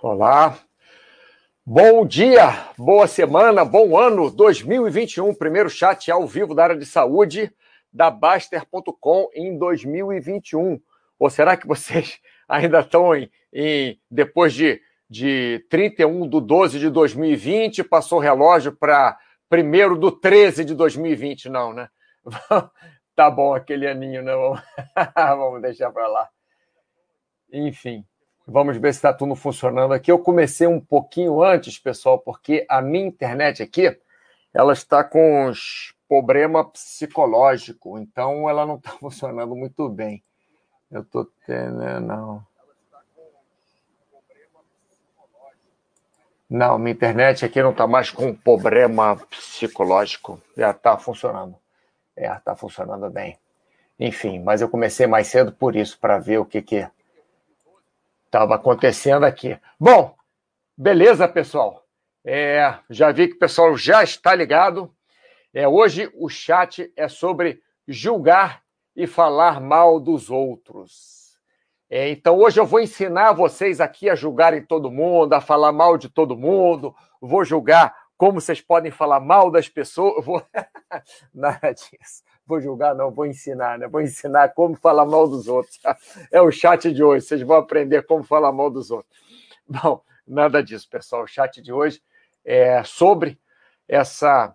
Olá. Bom dia, boa semana, bom ano 2021. Primeiro chat ao vivo da área de saúde da Baster.com em 2021. Ou será que vocês ainda estão em, em depois de, de 31 de 12 de 2020, passou o relógio para 1 do 13 de 2020? Não, né? tá bom aquele aninho, né? Vamos deixar para lá. Enfim. Vamos ver se está tudo funcionando aqui. Eu comecei um pouquinho antes, pessoal, porque a minha internet aqui ela está com uns problema psicológico, então ela não está funcionando muito bem. Eu estou tendo, né, não. Não, minha internet aqui não está mais com problema psicológico. Já está funcionando. É, está funcionando bem. Enfim, mas eu comecei mais cedo por isso, para ver o que, que estava acontecendo aqui. Bom, beleza, pessoal. É, já vi que o pessoal já está ligado. É, hoje o chat é sobre julgar e falar mal dos outros. É, então hoje eu vou ensinar vocês aqui a julgarem todo mundo, a falar mal de todo mundo. Vou julgar como vocês podem falar mal das pessoas. Vou... Nada disso vou julgar, não, vou ensinar, né? Vou ensinar como falar mal dos outros. É o chat de hoje, vocês vão aprender como falar mal dos outros. Bom, nada disso, pessoal. O chat de hoje é sobre essa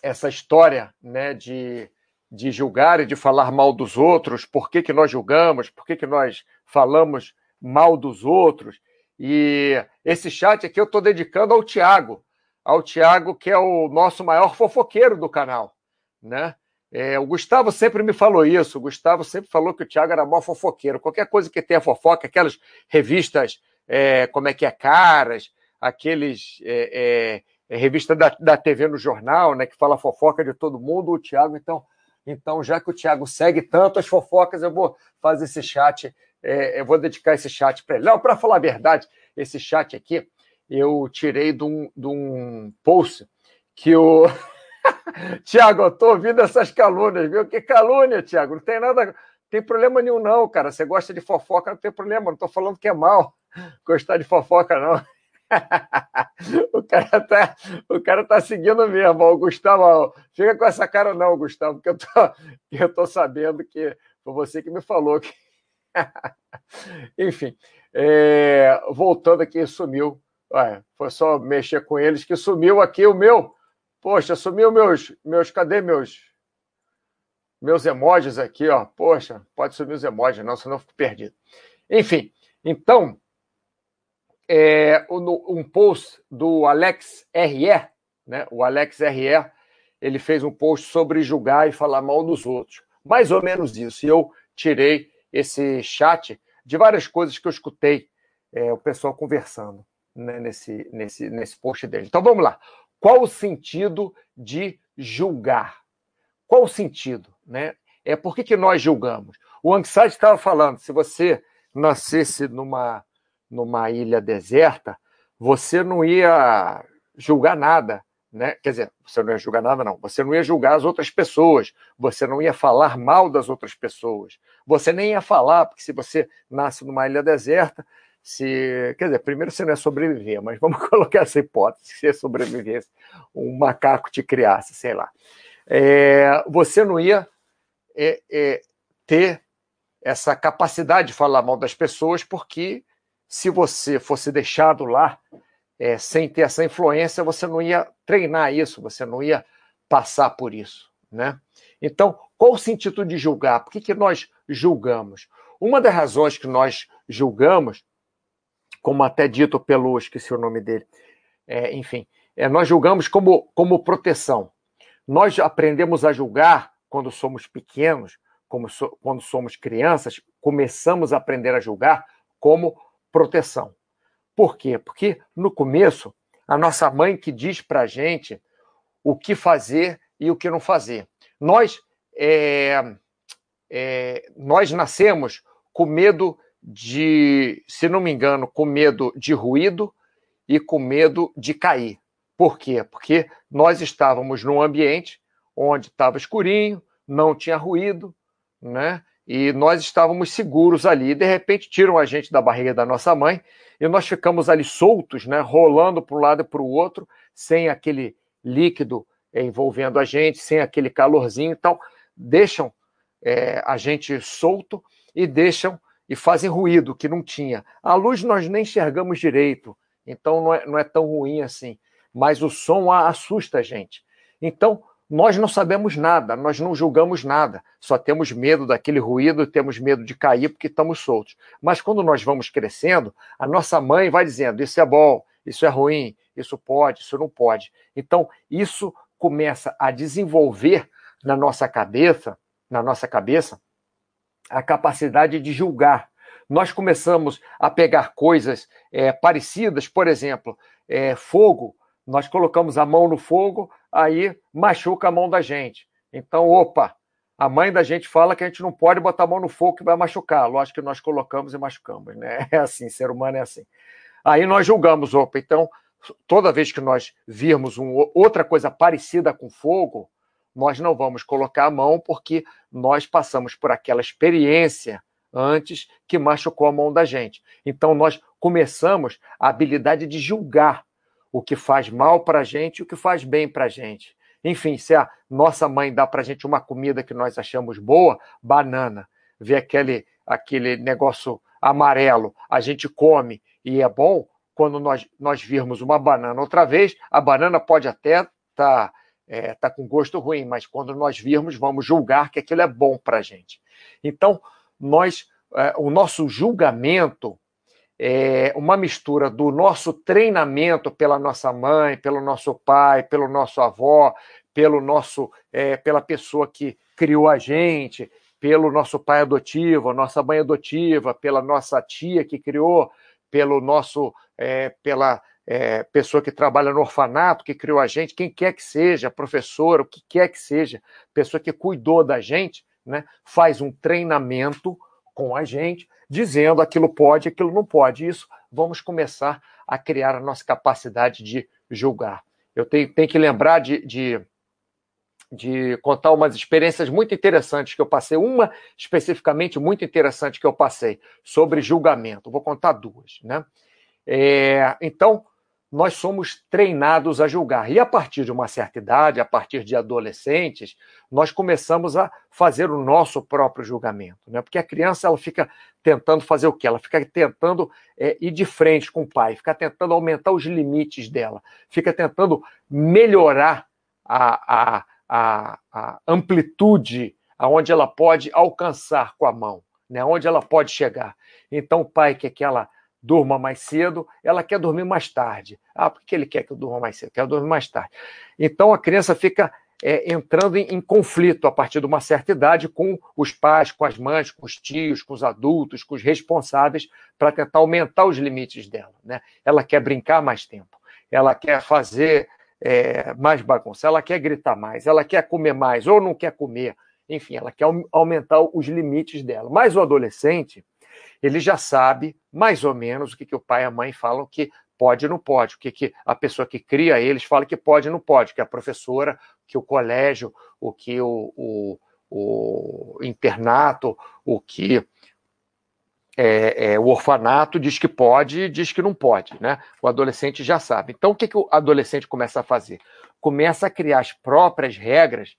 essa história, né, de, de julgar e de falar mal dos outros, por que, que nós julgamos, por que, que nós falamos mal dos outros. E esse chat aqui eu estou dedicando ao Tiago, ao Tiago, que é o nosso maior fofoqueiro do canal, né? É, o Gustavo sempre me falou isso. O Gustavo sempre falou que o Thiago era mó fofoqueiro. Qualquer coisa que tenha fofoca, aquelas revistas, é, como é que é, caras, aqueles é, é, é revista da, da TV no jornal, né, que fala fofoca de todo mundo. O Thiago, então, então, já que o Thiago segue tanto as fofocas, eu vou fazer esse chat, é, eu vou dedicar esse chat para ele. Não, para falar a verdade, esse chat aqui eu tirei de um, de um post que o Tiago, eu tô ouvindo essas calúnias, viu? Que calúnia, Tiago. Não tem nada, não tem problema nenhum, não, cara. Você gosta de fofoca, não tem problema. Não tô falando que é mal gostar de fofoca, não. o, cara tá, o cara tá seguindo mesmo. O Gustavo, fica com essa cara, não, Gustavo, porque eu tô, eu tô sabendo que foi você que me falou que. Enfim, é, voltando aqui, sumiu. Ué, foi só mexer com eles que sumiu aqui o meu Poxa, sumiu meus, meus, cadê meus, meus emojis aqui, ó. Poxa, pode sumir os emojis, não, senão eu fico perdido. Enfim, então, é, um post do Alex RE, né? O Alex RE, ele fez um post sobre julgar e falar mal dos outros. Mais ou menos isso. E eu tirei esse chat de várias coisas que eu escutei é, o pessoal conversando né, nesse, nesse, nesse post dele. Então vamos lá. Qual o sentido de julgar? Qual o sentido? Né? É por que, que nós julgamos? O Angside estava falando: se você nascesse numa, numa ilha deserta, você não ia julgar nada. Né? Quer dizer, você não ia julgar nada, não. Você não ia julgar as outras pessoas. Você não ia falar mal das outras pessoas. Você nem ia falar, porque se você nasce numa ilha deserta, se. Quer dizer, primeiro você não é sobreviver, mas vamos colocar essa hipótese: se você sobrevivesse, um macaco te criasse, sei lá. É, você não ia é, é, ter essa capacidade de falar mal das pessoas, porque se você fosse deixado lá é, sem ter essa influência, você não ia treinar isso, você não ia passar por isso. Né? Então, qual o sentido de julgar? Por que, que nós julgamos? Uma das razões que nós julgamos como até dito pelo, esqueci o nome dele, é, enfim, é, nós julgamos como, como proteção. Nós aprendemos a julgar quando somos pequenos, como so, quando somos crianças, começamos a aprender a julgar como proteção. Por quê? Porque no começo, a nossa mãe que diz para a gente o que fazer e o que não fazer. Nós, é, é, nós nascemos com medo de, se não me engano, com medo de ruído e com medo de cair. Por quê? Porque nós estávamos num ambiente onde estava escurinho, não tinha ruído, né? e nós estávamos seguros ali. De repente, tiram a gente da barriga da nossa mãe e nós ficamos ali soltos, né, rolando para um lado e para o outro, sem aquele líquido envolvendo a gente, sem aquele calorzinho. Então, deixam é, a gente solto e deixam e fazem ruído que não tinha. A luz nós nem enxergamos direito, então não é, não é tão ruim assim. Mas o som assusta a gente. Então, nós não sabemos nada, nós não julgamos nada, só temos medo daquele ruído, temos medo de cair porque estamos soltos. Mas quando nós vamos crescendo, a nossa mãe vai dizendo: isso é bom, isso é ruim, isso pode, isso não pode. Então, isso começa a desenvolver na nossa cabeça, na nossa cabeça, a capacidade de julgar. Nós começamos a pegar coisas é, parecidas, por exemplo, é, fogo. Nós colocamos a mão no fogo, aí machuca a mão da gente. Então, opa, a mãe da gente fala que a gente não pode botar a mão no fogo que vai machucar. Lógico que nós colocamos e machucamos, né? É assim, ser humano é assim. Aí nós julgamos, opa, então, toda vez que nós virmos um, outra coisa parecida com fogo, nós não vamos colocar a mão porque nós passamos por aquela experiência antes que machucou a mão da gente. Então nós começamos a habilidade de julgar o que faz mal para a gente e o que faz bem para a gente. Enfim, se a nossa mãe dá para a gente uma comida que nós achamos boa, banana, vê aquele, aquele negócio amarelo, a gente come e é bom, quando nós, nós virmos uma banana outra vez, a banana pode até estar tá, é, tá com gosto ruim, mas quando nós virmos, vamos julgar que aquilo é bom para a gente. Então, nós, é, o nosso julgamento é, uma mistura do nosso treinamento pela nossa mãe, pelo nosso pai, pelo nosso avó, pelo nosso, é, pela pessoa que criou a gente, pelo nosso pai adotivo, nossa mãe adotiva, pela nossa tia que criou, pelo nosso, é, pela é, pessoa que trabalha no orfanato, que criou a gente, quem quer que seja, professor, o que quer que seja, pessoa que cuidou da gente, né, faz um treinamento com a gente dizendo aquilo pode, aquilo não pode. Isso vamos começar a criar a nossa capacidade de julgar. Eu tenho, tenho que lembrar de, de, de, contar umas experiências muito interessantes que eu passei, uma especificamente muito interessante que eu passei sobre julgamento. Vou contar duas, né? É, então, nós somos treinados a julgar. E a partir de uma certa idade, a partir de adolescentes, nós começamos a fazer o nosso próprio julgamento. Né? Porque a criança ela fica tentando fazer o quê? Ela fica tentando é, ir de frente com o pai, fica tentando aumentar os limites dela, fica tentando melhorar a, a, a, a amplitude aonde ela pode alcançar com a mão, né? onde ela pode chegar. Então o pai que ela durma mais cedo, ela quer dormir mais tarde. Ah, por que ele quer que eu durma mais cedo? Quer dormir mais tarde. Então a criança fica é, entrando em, em, conflito a partir de uma certa idade com os pais, com as mães, com os tios, com os adultos, com os responsáveis, para tentar aumentar os limites dela. Né? Ela quer brincar mais tempo, ela quer fazer é, mais bagunça, ela quer gritar mais, ela quer comer mais ou não quer comer. Enfim, ela quer aumentar os limites dela. Mas o adolescente, ele já sabe mais ou menos o que, que o pai e a mãe falam que pode e não pode, o que, que a pessoa que cria eles fala que pode e não pode, que a professora, que o colégio, o que o, o, o internato, o que é, é, o orfanato diz que pode e diz que não pode, né? O adolescente já sabe. Então, o que, que o adolescente começa a fazer? Começa a criar as próprias regras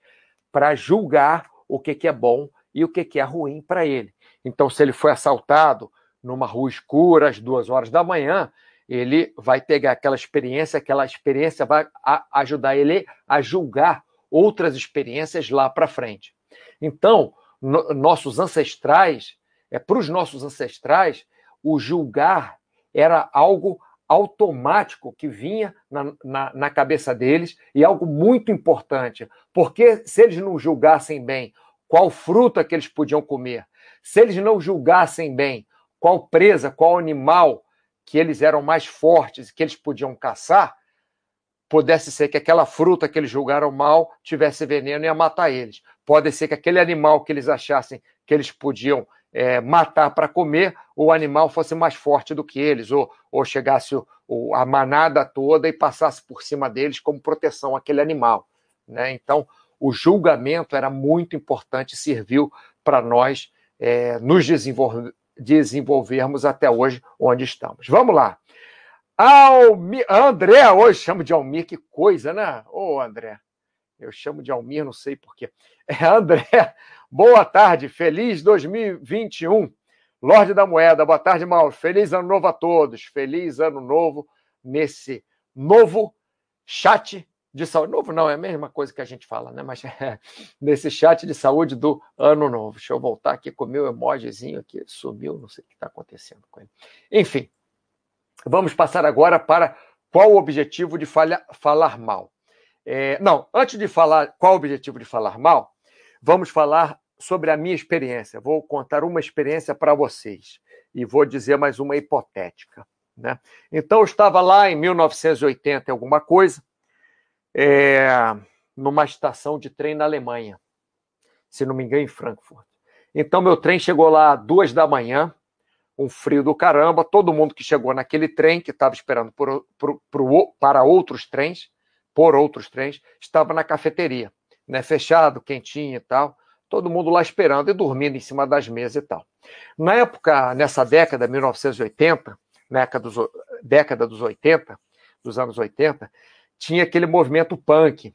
para julgar o que, que é bom e o que, que é ruim para ele. Então, se ele foi assaltado numa rua escura às duas horas da manhã, ele vai pegar aquela experiência, aquela experiência vai ajudar ele a julgar outras experiências lá para frente. Então, no, nossos ancestrais, é, para os nossos ancestrais, o julgar era algo automático que vinha na, na, na, cabeça deles e algo muito importante, porque se eles não julgassem bem qual fruta que eles podiam comer, se eles não julgassem bem qual presa, qual animal que eles eram mais fortes, que eles podiam caçar, pudesse ser que aquela fruta que eles julgaram mal tivesse veneno e ia matar eles. Pode ser que aquele animal que eles achassem que eles podiam é, matar para comer, o animal fosse mais forte do que eles, ou, ou chegasse o, o, a manada toda e passasse por cima deles como proteção àquele animal. Né? Então, o julgamento era muito importante, serviu para nós é, nos desenvolver, desenvolvermos até hoje onde estamos. Vamos lá. Almir, André, hoje chamo de Almir, que coisa, né? Ô, oh, André, eu chamo de Almir, não sei porquê. É, André, boa tarde, feliz 2021. Lorde da Moeda, boa tarde, Mauro. Feliz ano novo a todos. Feliz ano novo nesse novo chat de saúde. Novo não, é a mesma coisa que a gente fala, né? Mas é, nesse chat de saúde do ano novo. Deixa eu voltar aqui com o meu emojizinho aqui. Sumiu, não sei o que está acontecendo com ele. Enfim, vamos passar agora para qual o objetivo de falha, falar mal. É, não, antes de falar qual o objetivo de falar mal, vamos falar sobre a minha experiência. Vou contar uma experiência para vocês e vou dizer mais uma hipotética. Né? Então, eu estava lá em 1980 alguma coisa, é, numa estação de trem na Alemanha, se não me engano, em Frankfurt. Então, meu trem chegou lá às duas da manhã, um frio do caramba, todo mundo que chegou naquele trem, que estava esperando por, por, por, para outros trens, por outros trens, estava na cafeteria, né? fechado, quentinho e tal todo mundo lá esperando e dormindo em cima das mesas e tal. Na época, nessa década, 1980, década dos, década dos 80, dos anos 80, tinha aquele movimento punk.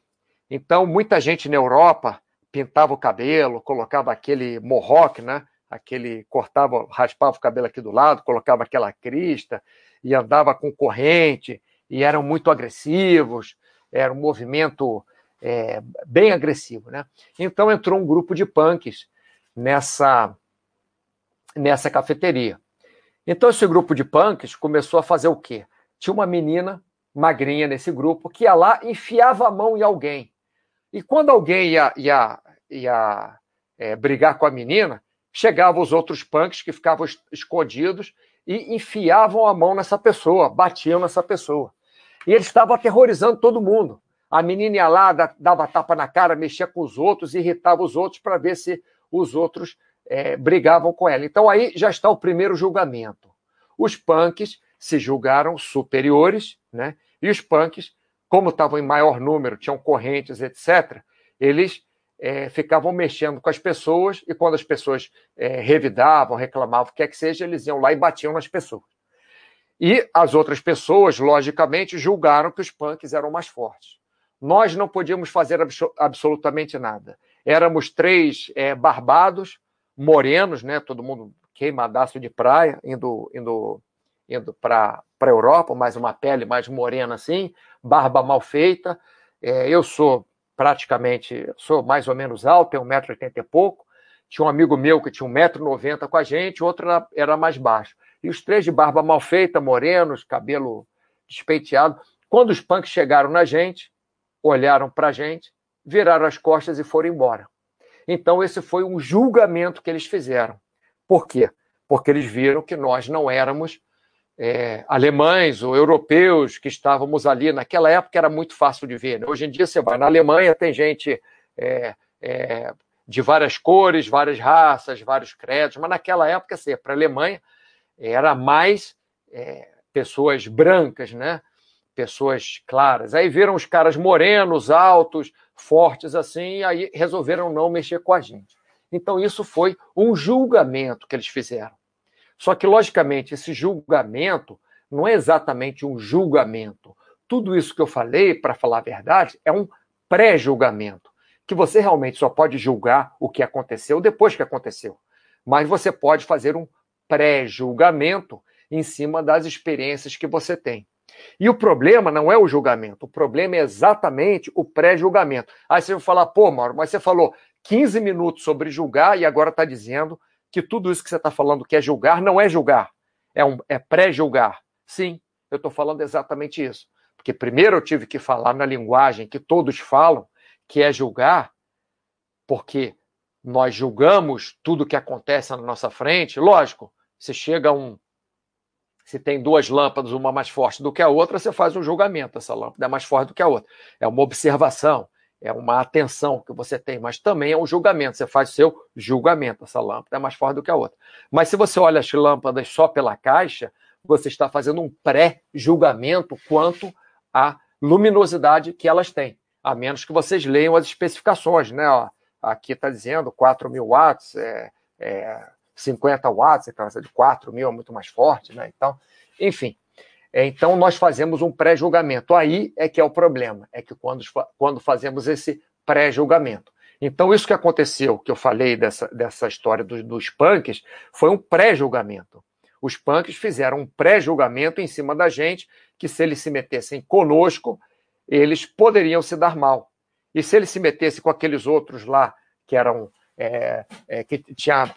Então, muita gente na Europa pintava o cabelo, colocava aquele mohawk, né? Aquele cortava, raspava o cabelo aqui do lado, colocava aquela crista e andava com corrente e eram muito agressivos. Era um movimento é, bem agressivo. Né? Então entrou um grupo de punks nessa, nessa cafeteria. Então esse grupo de punks começou a fazer o quê? Tinha uma menina magrinha nesse grupo que ia lá enfiava a mão em alguém. E quando alguém ia, ia, ia é, brigar com a menina, chegavam os outros punks que ficavam escondidos e enfiavam a mão nessa pessoa, batiam nessa pessoa. E eles estavam aterrorizando todo mundo. A menina ia lá, dava tapa na cara, mexia com os outros, irritava os outros para ver se os outros é, brigavam com ela. Então aí já está o primeiro julgamento. Os punks se julgaram superiores, né? E os punks, como estavam em maior número, tinham correntes, etc., eles é, ficavam mexendo com as pessoas e quando as pessoas é, revidavam, reclamavam, o que é que seja, eles iam lá e batiam nas pessoas. E as outras pessoas, logicamente, julgaram que os punks eram mais fortes nós não podíamos fazer absolutamente nada. Éramos três é, barbados, morenos, né? todo mundo queimadaço de praia, indo, indo, indo para a Europa, mais uma pele mais morena assim, barba mal feita. É, eu sou praticamente, sou mais ou menos alto, tenho 1,80m e pouco. Tinha um amigo meu que tinha 1,90m com a gente, outro era, era mais baixo. E os três de barba mal feita, morenos, cabelo despeiteado. Quando os punks chegaram na gente, olharam para a gente, viraram as costas e foram embora. Então, esse foi um julgamento que eles fizeram. Por quê? Porque eles viram que nós não éramos é, alemães ou europeus que estávamos ali. Naquela época era muito fácil de ver. Né? Hoje em dia, você vai na Alemanha, tem gente é, é, de várias cores, várias raças, vários credos, mas naquela época, assim, para a Alemanha, era mais é, pessoas brancas, né? pessoas claras. Aí viram os caras morenos, altos, fortes assim, e aí resolveram não mexer com a gente. Então isso foi um julgamento que eles fizeram. Só que, logicamente, esse julgamento não é exatamente um julgamento. Tudo isso que eu falei, para falar a verdade, é um pré-julgamento. Que você realmente só pode julgar o que aconteceu depois que aconteceu. Mas você pode fazer um pré-julgamento em cima das experiências que você tem. E o problema não é o julgamento, o problema é exatamente o pré-julgamento. Aí você vai falar, pô, Mauro, mas você falou 15 minutos sobre julgar e agora está dizendo que tudo isso que você está falando que é julgar não é julgar, é, um, é pré-julgar. Sim, eu estou falando exatamente isso. Porque primeiro eu tive que falar na linguagem que todos falam, que é julgar, porque nós julgamos tudo que acontece na nossa frente. Lógico, se chega um, se tem duas lâmpadas, uma mais forte do que a outra, você faz um julgamento. Essa lâmpada é mais forte do que a outra. É uma observação, é uma atenção que você tem, mas também é um julgamento. Você faz o seu julgamento. Essa lâmpada é mais forte do que a outra. Mas se você olha as lâmpadas só pela caixa, você está fazendo um pré-julgamento quanto à luminosidade que elas têm. A menos que vocês leiam as especificações, né? Ó, aqui está dizendo 4 mil watts, é, é 50 watts, então essa de 4 mil é muito mais forte, né? Então, enfim. É, então, nós fazemos um pré-julgamento. Aí é que é o problema, é que quando, quando fazemos esse pré-julgamento. Então, isso que aconteceu, que eu falei dessa, dessa história dos, dos punks, foi um pré-julgamento. Os punks fizeram um pré-julgamento em cima da gente, que se eles se metessem conosco, eles poderiam se dar mal. E se eles se metessem com aqueles outros lá, que eram é, é, que tinha,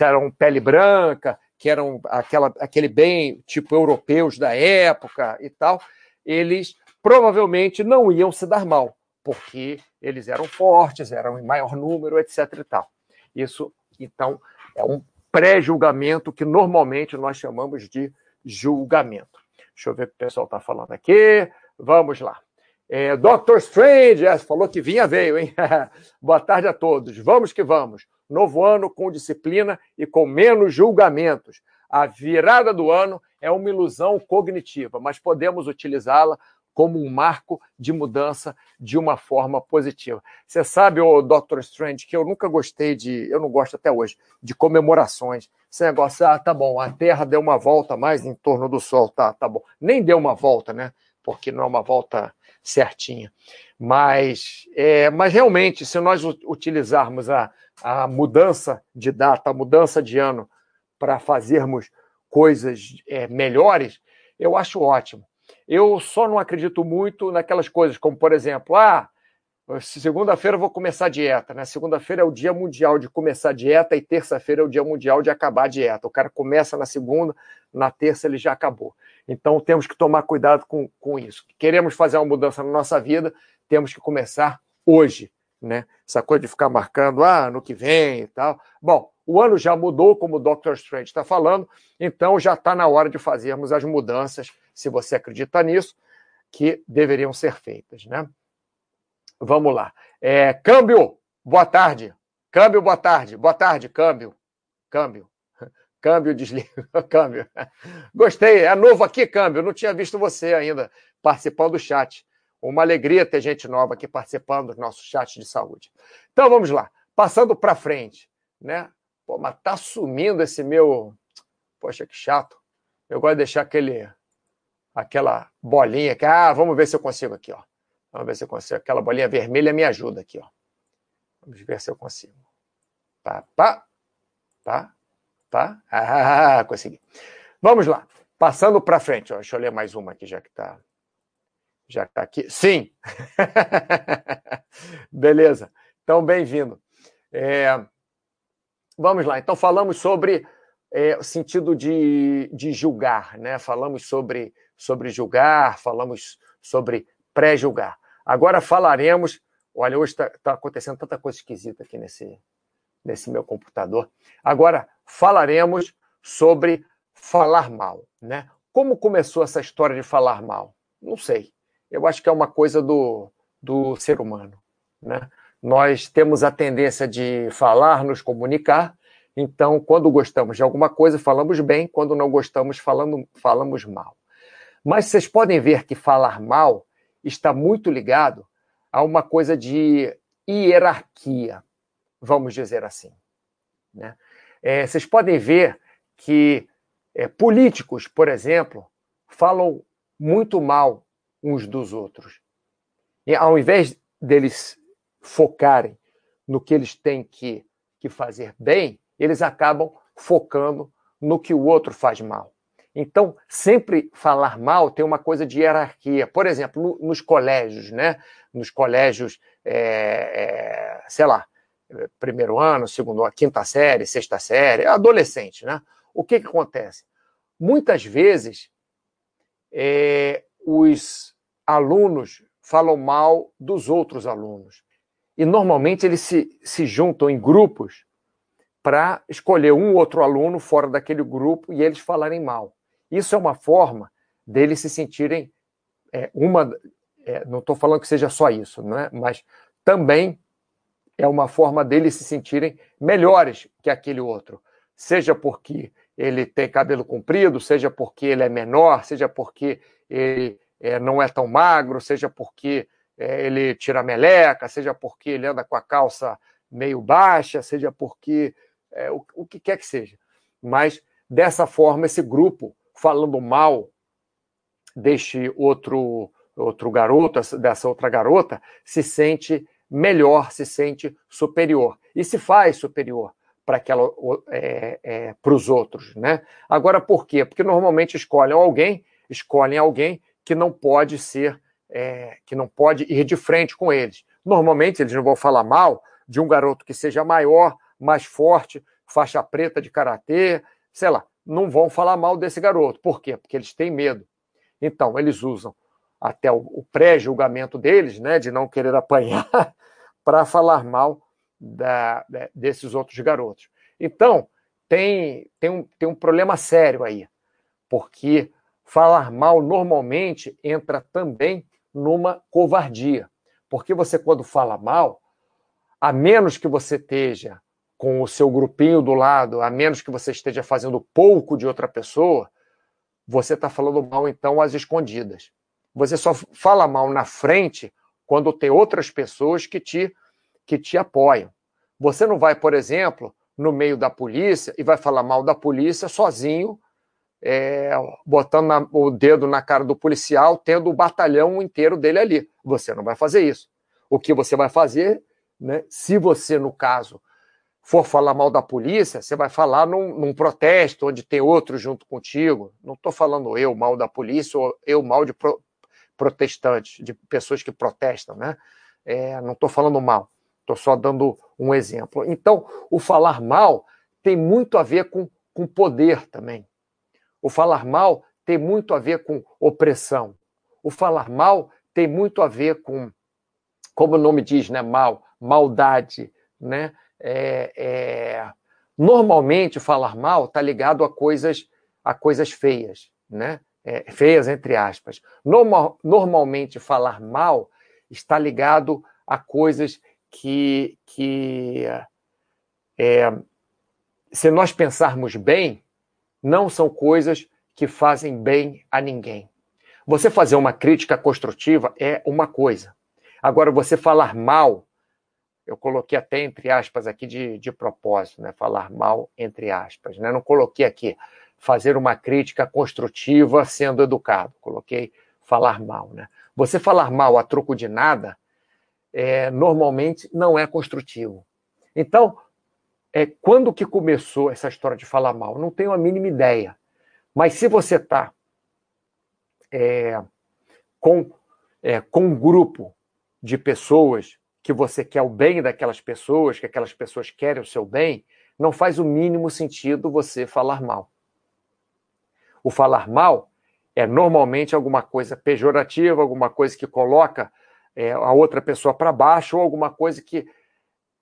eram pele branca, que eram aquela, aquele bem tipo europeus da época e tal, eles provavelmente não iam se dar mal, porque eles eram fortes, eram em maior número, etc. e tal. Isso, então, é um pré-julgamento que normalmente nós chamamos de julgamento. Deixa eu ver o que o pessoal está falando aqui. Vamos lá. É, Doctor Strange, é, falou que vinha, veio, hein? Boa tarde a todos. Vamos que vamos novo ano com disciplina e com menos julgamentos. A virada do ano é uma ilusão cognitiva, mas podemos utilizá-la como um marco de mudança de uma forma positiva. Você sabe, o Dr. Strange, que eu nunca gostei de, eu não gosto até hoje, de comemorações. Esse negócio, ah, tá bom, a Terra deu uma volta mais em torno do Sol, tá, tá bom. Nem deu uma volta, né? Porque não é uma volta certinha. Mas, é, mas realmente, se nós utilizarmos a, a mudança de data, a mudança de ano para fazermos coisas é, melhores, eu acho ótimo. Eu só não acredito muito naquelas coisas como, por exemplo, ah, segunda-feira eu vou começar a dieta, né? Segunda-feira é o dia mundial de começar a dieta e terça-feira é o dia mundial de acabar a dieta. O cara começa na segunda, na terça ele já acabou. Então temos que tomar cuidado com, com isso. Queremos fazer uma mudança na nossa vida, temos que começar hoje né? Essa coisa de ficar marcando, ah, no que vem e tal. Bom, o ano já mudou, como o Dr. Strange está falando, então já está na hora de fazermos as mudanças, se você acredita nisso, que deveriam ser feitas, né? Vamos lá. É, câmbio, boa tarde. Câmbio, boa tarde. Boa tarde, câmbio. Câmbio. Câmbio, desliga. Câmbio. Gostei. É novo aqui, câmbio. Não tinha visto você ainda participando do chat. Uma alegria ter gente nova aqui participando do nosso chat de saúde. Então vamos lá, passando para frente, né? Pô, mas tá sumindo esse meu. Poxa, que chato. Eu gosto de deixar aquele, aquela bolinha que, ah, vamos ver se eu consigo aqui, ó. Vamos ver se eu consigo. Aquela bolinha vermelha me ajuda aqui, ó. Vamos ver se eu consigo. Pá, pá, pá, pá. Ah, consegui. Vamos lá. Passando para frente, ó. Deixa eu ler mais uma aqui, já que está já está aqui? Sim! Beleza. Então, bem-vindo. É... Vamos lá. Então, falamos sobre é, o sentido de, de julgar, né? Falamos sobre, sobre julgar, falamos sobre pré-julgar. Agora falaremos. Olha, hoje está tá acontecendo tanta coisa esquisita aqui nesse, nesse meu computador. Agora falaremos sobre falar mal, né? Como começou essa história de falar mal? Não sei eu acho que é uma coisa do, do ser humano. Né? Nós temos a tendência de falar, nos comunicar, então, quando gostamos de alguma coisa, falamos bem, quando não gostamos, falando, falamos mal. Mas vocês podem ver que falar mal está muito ligado a uma coisa de hierarquia, vamos dizer assim. Né? É, vocês podem ver que é, políticos, por exemplo, falam muito mal uns dos outros. E ao invés deles focarem no que eles têm que, que fazer bem, eles acabam focando no que o outro faz mal. Então, sempre falar mal tem uma coisa de hierarquia. Por exemplo, no, nos colégios, né? Nos colégios, é, é, sei lá, primeiro ano, segundo ano, quinta série, sexta série, adolescente, né? O que, que acontece? Muitas vezes, é, os alunos falam mal dos outros alunos. E normalmente eles se, se juntam em grupos para escolher um outro aluno fora daquele grupo e eles falarem mal. Isso é uma forma deles se sentirem é, uma. É, não estou falando que seja só isso, né? mas também é uma forma deles se sentirem melhores que aquele outro. Seja porque ele tem cabelo comprido, seja porque ele é menor, seja porque ele é, não é tão magro, seja porque é, ele tira meleca, seja porque ele anda com a calça meio baixa, seja porque é, o, o que quer que seja. Mas, dessa forma, esse grupo, falando mal deste outro, outro garoto, dessa outra garota, se sente melhor, se sente superior. E se faz superior para aquela é, é, para os outros, né? Agora por quê? Porque normalmente escolhem alguém, escolhem alguém que não pode ser, é, que não pode ir de frente com eles. Normalmente eles não vão falar mal de um garoto que seja maior, mais forte, faixa preta de karatê, sei lá, não vão falar mal desse garoto. Por quê? Porque eles têm medo. Então eles usam até o, pré-julgamento deles, né, de não querer apanhar, para falar mal da, desses outros garotos. Então, tem, tem, um, tem um problema sério aí, porque falar mal normalmente entra também numa covardia. Porque você, quando fala mal, a menos que você esteja com o seu grupinho do lado, a menos que você esteja fazendo pouco de outra pessoa, você está falando mal, então, às escondidas. Você só fala mal na frente quando tem outras pessoas que te que te apoiam. Você não vai, por exemplo, no meio da polícia e vai falar mal da polícia sozinho, é, botando na, o dedo na cara do policial, tendo o batalhão inteiro dele ali. Você não vai fazer isso. O que você vai fazer, né, se você, no caso, for falar mal da polícia, você vai falar num, num protesto onde tem outro junto contigo. Não estou falando eu mal da polícia ou eu mal de pro, protestantes, de pessoas que protestam, né? É, não estou falando mal. Estou só dando um exemplo. Então, o falar mal tem muito a ver com, com poder também. O falar mal tem muito a ver com opressão. O falar mal tem muito a ver com, como o nome diz, né, mal, maldade, né? É, é... Normalmente, falar mal está ligado a coisas, a coisas feias, né? É, feias entre aspas. Normal, normalmente, falar mal está ligado a coisas que, que é, se nós pensarmos bem, não são coisas que fazem bem a ninguém. Você fazer uma crítica construtiva é uma coisa. Agora, você falar mal, eu coloquei até entre aspas aqui de, de propósito, né? Falar mal entre aspas, né? Não coloquei aqui fazer uma crítica construtiva sendo educado. Coloquei falar mal, né? Você falar mal a troco de nada é, normalmente não é construtivo. Então, é, quando que começou essa história de falar mal? Não tenho a mínima ideia. Mas se você está é, com, é, com um grupo de pessoas que você quer o bem daquelas pessoas, que aquelas pessoas querem o seu bem, não faz o mínimo sentido você falar mal. O falar mal é normalmente alguma coisa pejorativa, alguma coisa que coloca é, a outra pessoa para baixo ou alguma coisa que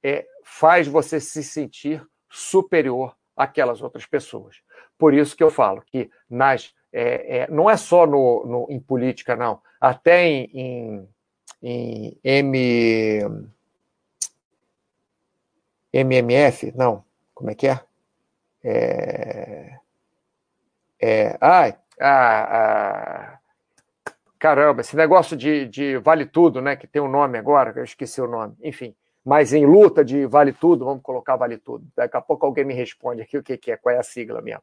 é, faz você se sentir superior àquelas outras pessoas. Por isso que eu falo que nas é, é, não é só no, no, em política, não. Até em, em, em M, MMF, não. Como é que é? É, é ai, Caramba, esse negócio de, de vale tudo, né? Que tem um nome agora, eu esqueci o nome. Enfim, mas em luta de vale tudo, vamos colocar vale tudo. Daqui a pouco alguém me responde aqui o que, que é, qual é a sigla mesmo.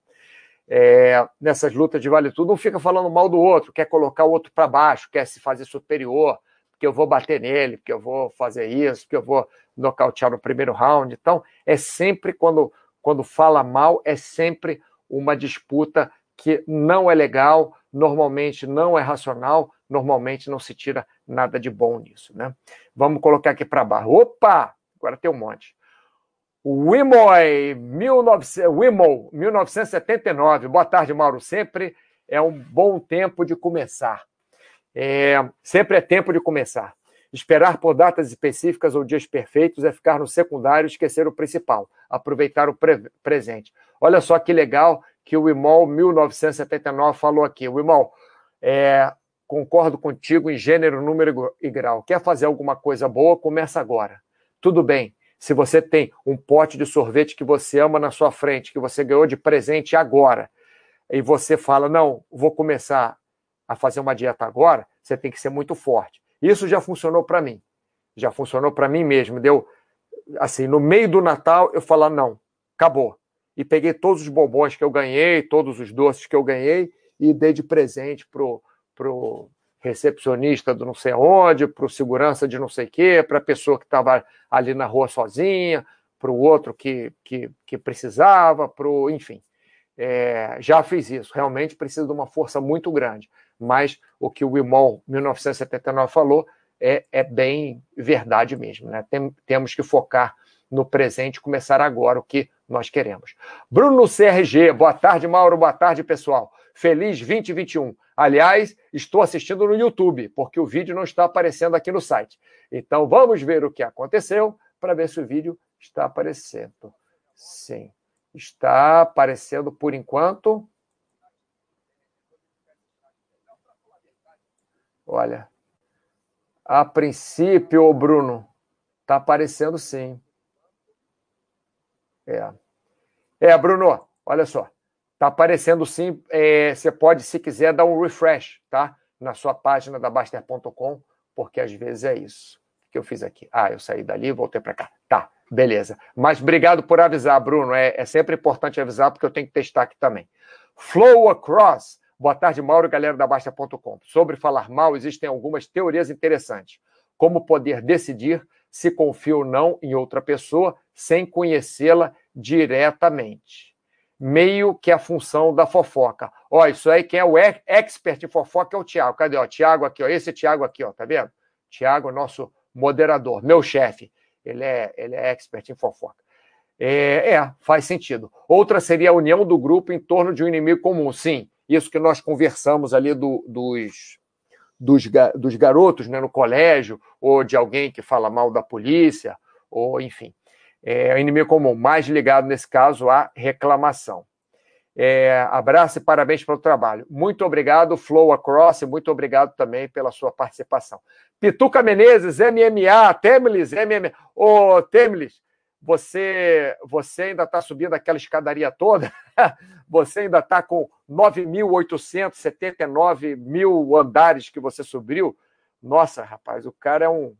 É, nessas lutas de vale tudo, não fica falando mal do outro, quer colocar o outro para baixo, quer se fazer superior, porque eu vou bater nele, porque eu vou fazer isso, porque eu vou nocautear no primeiro round. Então, é sempre quando, quando fala mal, é sempre uma disputa que não é legal, normalmente não é racional, normalmente não se tira nada de bom nisso, né? Vamos colocar aqui para baixo. Opa! Agora tem um monte. Wimoy, 1979. Boa tarde, Mauro. Sempre é um bom tempo de começar. É, sempre é tempo de começar. Esperar por datas específicas ou dias perfeitos é ficar no secundário e esquecer o principal, aproveitar o pre presente. Olha só que legal que o Imol 1979 falou aqui. O Imol, é, concordo contigo em gênero, número e grau. Quer fazer alguma coisa boa? Começa agora. Tudo bem. Se você tem um pote de sorvete que você ama na sua frente, que você ganhou de presente agora, e você fala, não, vou começar a fazer uma dieta agora, você tem que ser muito forte. Isso já funcionou para mim. Já funcionou para mim mesmo. Deu assim, no meio do Natal, eu falar, não, acabou. E peguei todos os bombons que eu ganhei, todos os doces que eu ganhei e dei de presente pro, pro recepcionista do não sei onde, pro segurança de não sei quê, para a pessoa que estava ali na rua sozinha, para o outro que, que, que precisava, pro, enfim. É, já fiz isso. Realmente precisa de uma força muito grande. Mas o que o Imon 1979 falou é, é bem verdade mesmo. Né? Tem, temos que focar no presente, começar agora o que nós queremos. Bruno CRG, boa tarde, Mauro, boa tarde, pessoal. Feliz 2021. Aliás, estou assistindo no YouTube, porque o vídeo não está aparecendo aqui no site. Então vamos ver o que aconteceu para ver se o vídeo está aparecendo. Sim, está aparecendo por enquanto. Olha, a princípio, Bruno, está aparecendo sim. É. É, Bruno, olha só. Está aparecendo sim. É, você pode, se quiser, dar um refresh, tá? Na sua página da Baster.com, porque às vezes é isso que eu fiz aqui. Ah, eu saí dali, voltei para cá. Tá, beleza. Mas obrigado por avisar, Bruno. É, é sempre importante avisar, porque eu tenho que testar aqui também. Flow Across. Boa tarde, Mauro, galera da Basta.com. Sobre falar mal, existem algumas teorias interessantes. Como poder decidir se confia ou não em outra pessoa sem conhecê-la diretamente. Meio que a função da fofoca. Ó, isso aí, quem é o expert em fofoca é o Tiago. Cadê? Ó, Tiago aqui, ó. Esse Tiago aqui, ó, tá vendo? Tiago, nosso moderador, meu chefe. Ele é, ele é expert em fofoca. É, é, faz sentido. Outra seria a união do grupo em torno de um inimigo comum. Sim, isso que nós conversamos ali do, dos, dos, dos garotos né, no colégio, ou de alguém que fala mal da polícia, ou enfim. É, inimigo comum, mais ligado nesse caso à reclamação. É, abraço e parabéns pelo trabalho. Muito obrigado, Flow Across, e muito obrigado também pela sua participação. Pituca Menezes, MMA, Temlis, MMA. Ô, Temlis, você, você ainda está subindo aquela escadaria toda? você ainda está com 9.879 mil andares que você subiu? Nossa, rapaz, o cara é um.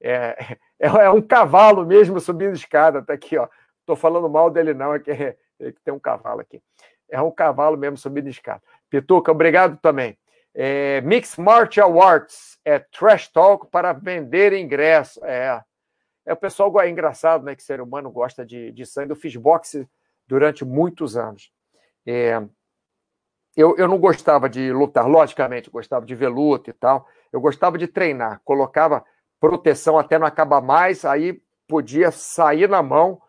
É, é, é um cavalo mesmo subindo escada. Tá aqui, ó. Estou falando mal dele, não, é que, é que tem um cavalo aqui. É um cavalo mesmo subindo escada. Pituca, obrigado também. É, Mix Martial Arts é trash talk para vender ingresso. É, é o pessoal é engraçado, né? Que ser humano gosta de, de sangue. Eu fiz boxe durante muitos anos. É, eu, eu não gostava de lutar, logicamente, gostava de ver luta e tal. Eu gostava de treinar, colocava proteção até não acabar mais, aí podia sair na mão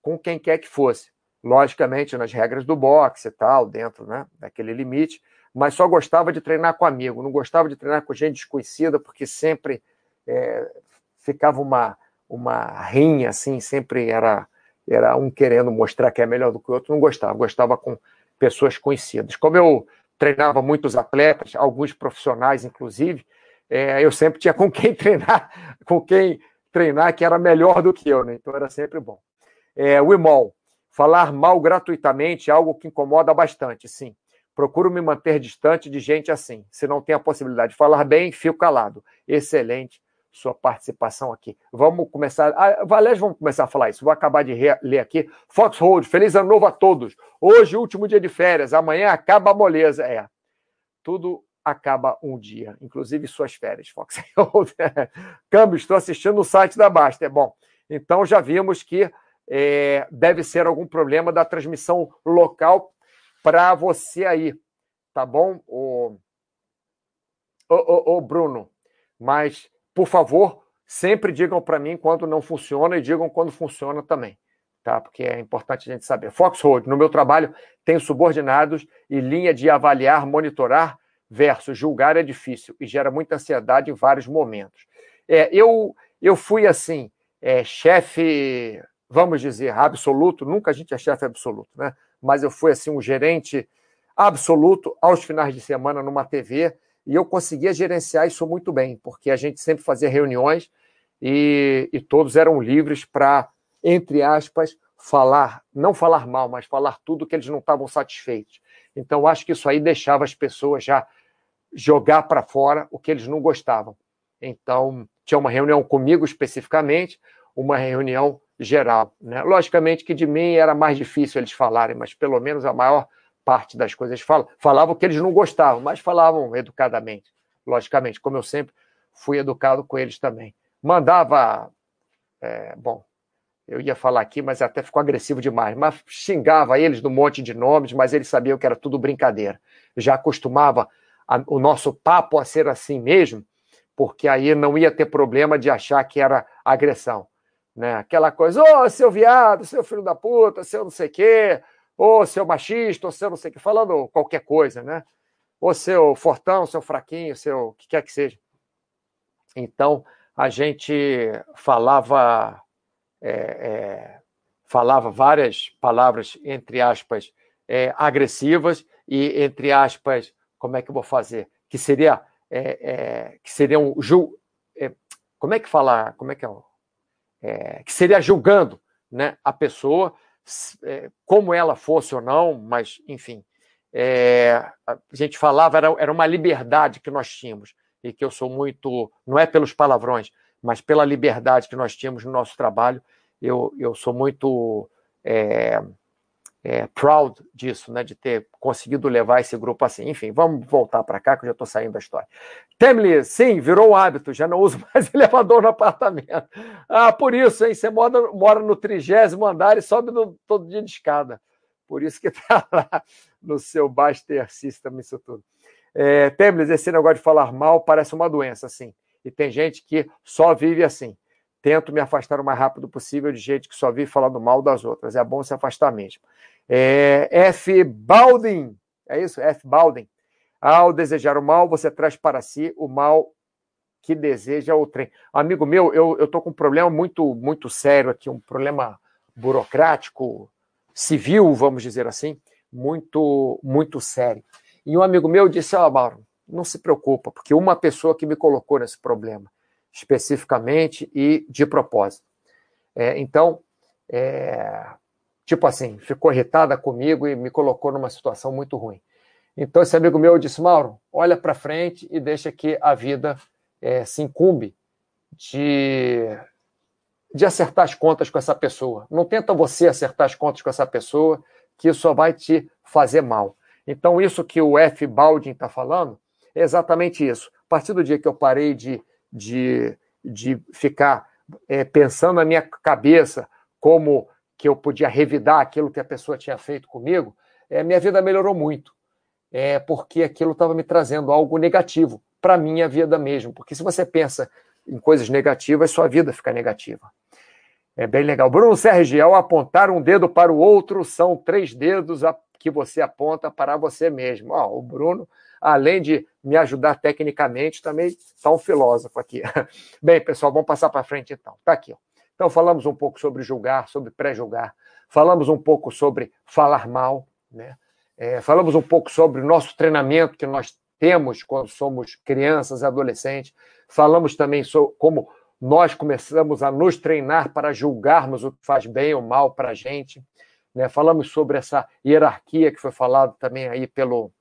com quem quer que fosse. Logicamente, nas regras do boxe e tal, dentro né, daquele limite, mas só gostava de treinar com amigo, não gostava de treinar com gente desconhecida, porque sempre é, ficava uma, uma rinha, assim, sempre era, era um querendo mostrar que é melhor do que o outro, não gostava, gostava com pessoas conhecidas. Como eu treinava muitos atletas, alguns profissionais, inclusive, é, eu sempre tinha com quem treinar, com quem treinar que era melhor do que eu, né? Então era sempre bom. É, o Imol, falar mal gratuitamente é algo que incomoda bastante, sim. Procuro me manter distante de gente assim. Se não tem a possibilidade de falar bem, fico calado. Excelente sua participação aqui. Vamos começar. Ah, aliás, vamos começar a falar isso. Vou acabar de ler aqui. Foxhold, feliz ano novo a todos. Hoje, último dia de férias. Amanhã acaba a moleza. É. Tudo acaba um dia, inclusive suas férias, Foxhold. Câmbio, estou assistindo no site da Basta. É bom. Então já vimos que é, deve ser algum problema da transmissão local para você aí, tá bom, o, o, o, o Bruno? Mas por favor, sempre digam para mim quando não funciona e digam quando funciona também, tá? Porque é importante a gente saber. Foxhold, no meu trabalho, tenho subordinados e linha de avaliar, monitorar versus julgar é difícil e gera muita ansiedade em vários momentos. É, eu, eu fui assim, é, chefe, vamos dizer, absoluto, nunca a gente é chefe absoluto, né? Mas eu fui assim um gerente absoluto aos finais de semana numa TV e eu conseguia gerenciar isso muito bem, porque a gente sempre fazia reuniões e, e todos eram livres para, entre aspas, falar, não falar mal, mas falar tudo que eles não estavam satisfeitos. Então, acho que isso aí deixava as pessoas já jogar para fora o que eles não gostavam. Então, tinha uma reunião comigo especificamente, uma reunião geral. Né? Logicamente que de mim era mais difícil eles falarem, mas pelo menos a maior parte das coisas falam. Falavam que eles não gostavam, mas falavam educadamente, logicamente, como eu sempre fui educado com eles também. Mandava, é, bom, eu ia falar aqui, mas até ficou agressivo demais, mas xingava eles de um monte de nomes, mas eles sabiam que era tudo brincadeira. Já acostumava a, o nosso papo a ser assim mesmo, porque aí não ia ter problema de achar que era agressão. Né? Aquela coisa, ô, oh, seu viado, seu filho da puta, seu não sei o quê, ou seu machista, ou seu não sei o quê, falando qualquer coisa, né? Ou seu fortão, seu fraquinho, seu o que quer que seja. Então, a gente falava, é, é, falava várias palavras, entre aspas, é, agressivas e, entre aspas, como é que eu vou fazer? Que seria, é, é, que seria um ju, é, como é que falar, como é que é? que seria julgando né, a pessoa, como ela fosse ou não, mas, enfim, é, a gente falava, era, era uma liberdade que nós tínhamos, e que eu sou muito, não é pelos palavrões, mas pela liberdade que nós tínhamos no nosso trabalho, eu, eu sou muito é, é, proud disso, né, de ter conseguido levar esse grupo assim. Enfim, vamos voltar para cá, que eu já estou saindo da história. Temli, sim, virou um hábito, já não uso mais elevador no apartamento. Ah, por isso, hein? Você mora, mora no trigésimo andar e sobe no, todo dia de escada. Por isso que está lá no seu Baster System, isso tudo. É, esse negócio de falar mal parece uma doença, assim. E tem gente que só vive assim. Tento me afastar o mais rápido possível de gente que só vive falando mal das outras. É bom se afastar mesmo. É, F. Baldin, é isso? F. Baldin. Ao desejar o mal, você traz para si o mal que deseja o trem. Amigo meu, eu estou com um problema muito, muito sério aqui, um problema burocrático, civil, vamos dizer assim, muito, muito sério. E um amigo meu disse: Ó, oh, Mauro, não se preocupa, porque uma pessoa que me colocou nesse problema, especificamente e de propósito. É, então, é, tipo assim, ficou irritada comigo e me colocou numa situação muito ruim. Então, esse amigo meu disse: Mauro, olha para frente e deixa que a vida é, se incumbe de, de acertar as contas com essa pessoa. Não tenta você acertar as contas com essa pessoa, que isso só vai te fazer mal. Então, isso que o F. Baldwin está falando é exatamente isso. A partir do dia que eu parei de, de, de ficar é, pensando na minha cabeça como que eu podia revidar aquilo que a pessoa tinha feito comigo, é, minha vida melhorou muito. É porque aquilo estava me trazendo algo negativo para a minha vida mesmo. Porque se você pensa em coisas negativas, sua vida fica negativa. É bem legal. Bruno Sérgio, ao apontar um dedo para o outro, são três dedos que você aponta para você mesmo. Ó, o Bruno, além de me ajudar tecnicamente, também está um filósofo aqui. Bem, pessoal, vamos passar para frente então. Está aqui. Ó. Então, falamos um pouco sobre julgar, sobre pré-julgar, falamos um pouco sobre falar mal, né? É, falamos um pouco sobre o nosso treinamento que nós temos quando somos crianças e adolescentes, falamos também sobre como nós começamos a nos treinar para julgarmos o que faz bem ou mal para a gente. Né? Falamos sobre essa hierarquia que foi falado também aí pelo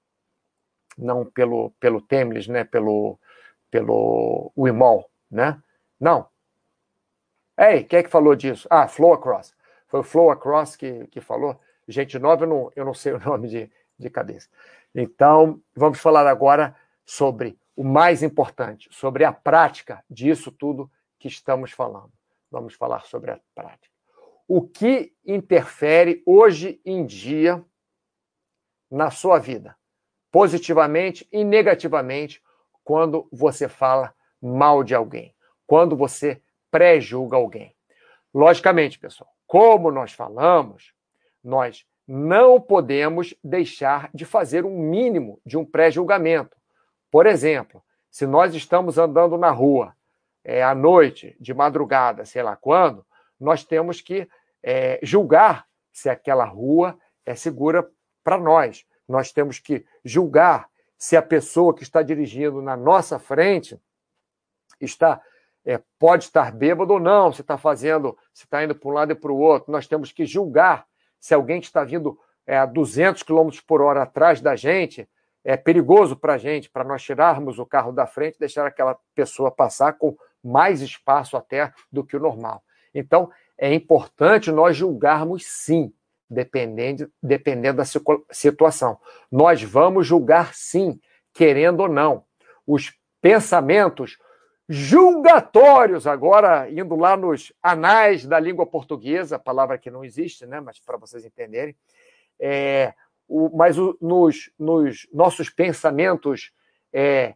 não pelo pelo Temles, né? Pelo pelo Wimol, né? Não, Ei, quem é que falou disso? Ah, Flow Across. Foi o Flow Across que, que falou. Gente nova, eu não, eu não sei o nome de, de cabeça. Então, vamos falar agora sobre o mais importante, sobre a prática disso tudo que estamos falando. Vamos falar sobre a prática. O que interfere hoje em dia na sua vida, positivamente e negativamente, quando você fala mal de alguém, quando você pré-julga alguém. Logicamente, pessoal, como nós falamos, nós não podemos deixar de fazer um mínimo de um pré-julgamento. Por exemplo, se nós estamos andando na rua é, à noite, de madrugada, sei lá quando, nós temos que é, julgar se aquela rua é segura para nós. Nós temos que julgar se a pessoa que está dirigindo na nossa frente está é, pode estar bêbado ou não, se está fazendo, se está indo para um lado e para o outro. Nós temos que julgar se alguém está vindo é, a 200 km por hora atrás da gente, é perigoso para a gente, para nós tirarmos o carro da frente, deixar aquela pessoa passar com mais espaço até do que o normal. Então, é importante nós julgarmos sim, dependendo, dependendo da situação. Nós vamos julgar sim, querendo ou não. Os pensamentos julgatórios, agora indo lá nos anais da língua portuguesa, palavra que não existe, né? mas para vocês entenderem, é, o, mas o, nos, nos, nossos pensamentos é,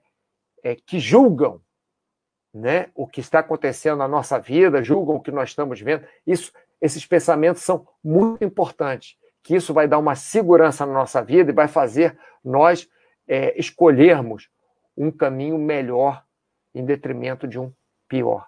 é, que julgam né, o que está acontecendo na nossa vida, julgam o que nós estamos vendo, isso, esses pensamentos são muito importantes, que isso vai dar uma segurança na nossa vida e vai fazer nós é, escolhermos um caminho melhor em detrimento de um pior.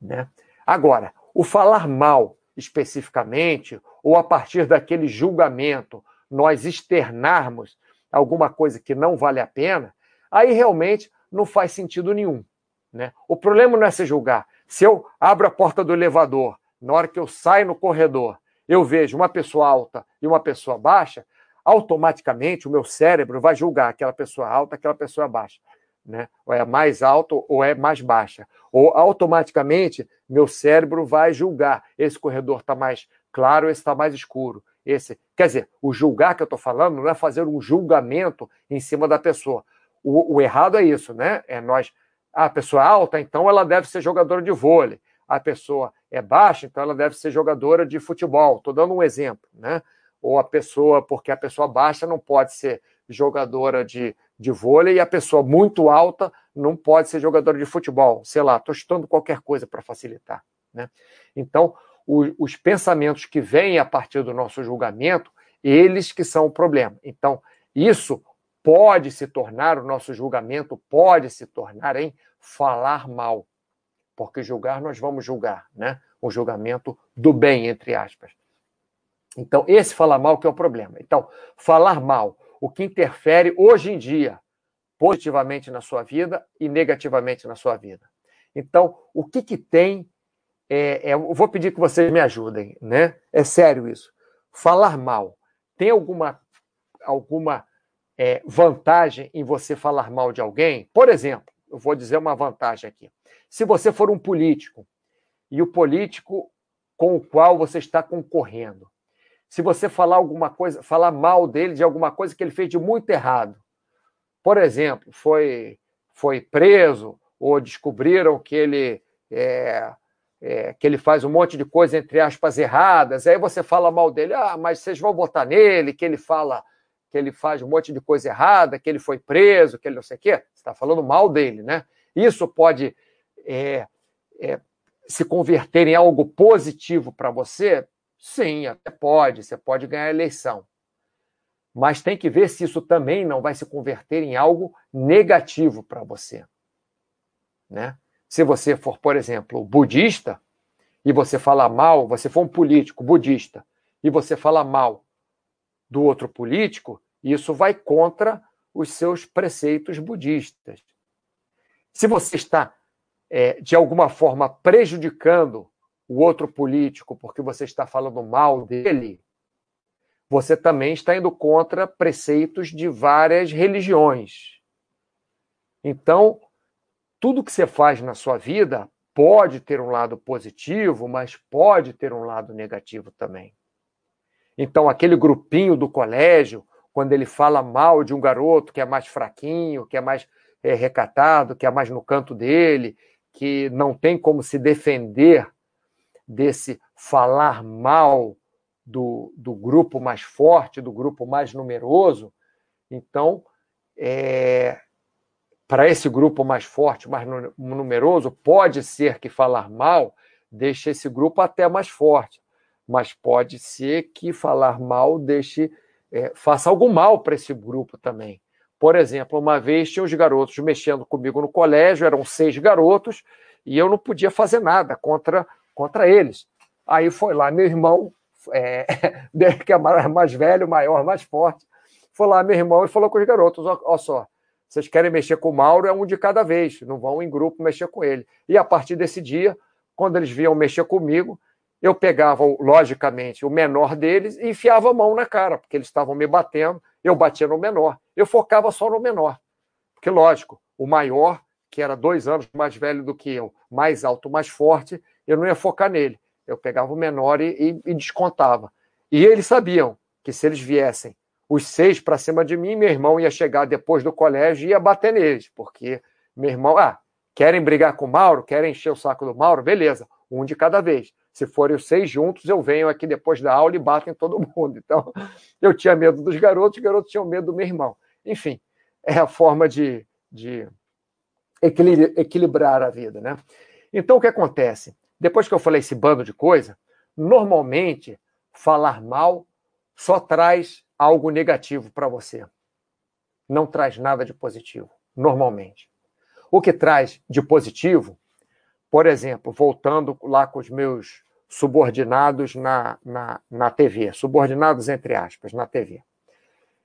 Né? Agora, o falar mal especificamente, ou a partir daquele julgamento, nós externarmos alguma coisa que não vale a pena, aí realmente não faz sentido nenhum. Né? O problema não é se julgar. Se eu abro a porta do elevador, na hora que eu saio no corredor, eu vejo uma pessoa alta e uma pessoa baixa, automaticamente o meu cérebro vai julgar aquela pessoa alta, aquela pessoa baixa. Né? Ou é mais alto ou é mais baixa. Ou automaticamente meu cérebro vai julgar. Esse corredor está mais claro, esse está mais escuro. Esse, quer dizer, o julgar que eu estou falando não é fazer um julgamento em cima da pessoa. O, o errado é isso, né? É nós. A pessoa é alta, então ela deve ser jogadora de vôlei. A pessoa é baixa, então ela deve ser jogadora de futebol. Estou dando um exemplo, né? Ou a pessoa, porque a pessoa baixa não pode ser jogadora de, de vôlei e a pessoa muito alta não pode ser jogadora de futebol. Sei lá, estou estudando qualquer coisa para facilitar. Né? Então, o, os pensamentos que vêm a partir do nosso julgamento, eles que são o problema. Então, isso pode se tornar, o nosso julgamento pode se tornar em falar mal. Porque julgar, nós vamos julgar, né? O julgamento do bem, entre aspas. Então, esse falar mal que é o problema. Então, falar mal o que interfere hoje em dia positivamente na sua vida e negativamente na sua vida. Então, o que, que tem? É, é, eu vou pedir que vocês me ajudem, né? É sério isso. Falar mal. Tem alguma, alguma é, vantagem em você falar mal de alguém? Por exemplo, eu vou dizer uma vantagem aqui. Se você for um político e o político com o qual você está concorrendo, se você falar alguma coisa, falar mal dele de alguma coisa que ele fez de muito errado. Por exemplo, foi, foi preso ou descobriram que ele é, é, que ele faz um monte de coisa, entre aspas, erradas, aí você fala mal dele, ah, mas vocês vão votar nele, que ele fala que ele faz um monte de coisa errada, que ele foi preso, que ele não sei o quê. Você está falando mal dele, né? Isso pode é, é, se converter em algo positivo para você? Sim, até pode, você pode ganhar a eleição. Mas tem que ver se isso também não vai se converter em algo negativo para você. Né? Se você for, por exemplo, budista, e você fala mal, você for um político budista, e você fala mal do outro político, isso vai contra os seus preceitos budistas. Se você está, é, de alguma forma, prejudicando o outro político porque você está falando mal dele, você também está indo contra preceitos de várias religiões. Então, tudo que você faz na sua vida pode ter um lado positivo, mas pode ter um lado negativo também. Então, aquele grupinho do colégio, quando ele fala mal de um garoto que é mais fraquinho, que é mais é, recatado, que é mais no canto dele, que não tem como se defender desse falar mal do, do grupo mais forte, do grupo mais numeroso. Então, é, para esse grupo mais forte, mais numeroso, pode ser que falar mal deixe esse grupo até mais forte, mas pode ser que falar mal deixe é, faça algo mal para esse grupo também. Por exemplo, uma vez tinha os garotos mexendo comigo no colégio, eram seis garotos, e eu não podia fazer nada contra contra eles. Aí foi lá meu irmão, é, que é mais velho, maior, mais forte, foi lá meu irmão e falou com os garotos: ó só, vocês querem mexer com o Mauro, é um de cada vez, não vão em grupo mexer com ele. E a partir desse dia, quando eles vinham mexer comigo, eu pegava, logicamente, o menor deles e enfiava a mão na cara, porque eles estavam me batendo, eu batia no menor. Eu focava só no menor. Porque, lógico, o maior, que era dois anos mais velho do que eu, mais alto, mais forte, eu não ia focar nele. Eu pegava o menor e, e, e descontava. E eles sabiam que se eles viessem os seis para cima de mim, meu irmão ia chegar depois do colégio e ia bater neles, porque meu irmão, ah, querem brigar com o Mauro, querem encher o saco do Mauro, beleza, um de cada vez. Se forem os seis juntos, eu venho aqui depois da aula e bato em todo mundo. Então, eu tinha medo dos garotos, os garotos tinham medo do meu irmão. Enfim, é a forma de, de equilibrar a vida, né? Então, o que acontece? Depois que eu falei esse bando de coisa, normalmente falar mal só traz algo negativo para você. Não traz nada de positivo, normalmente. O que traz de positivo, por exemplo, voltando lá com os meus subordinados na, na, na TV, subordinados entre aspas, na TV.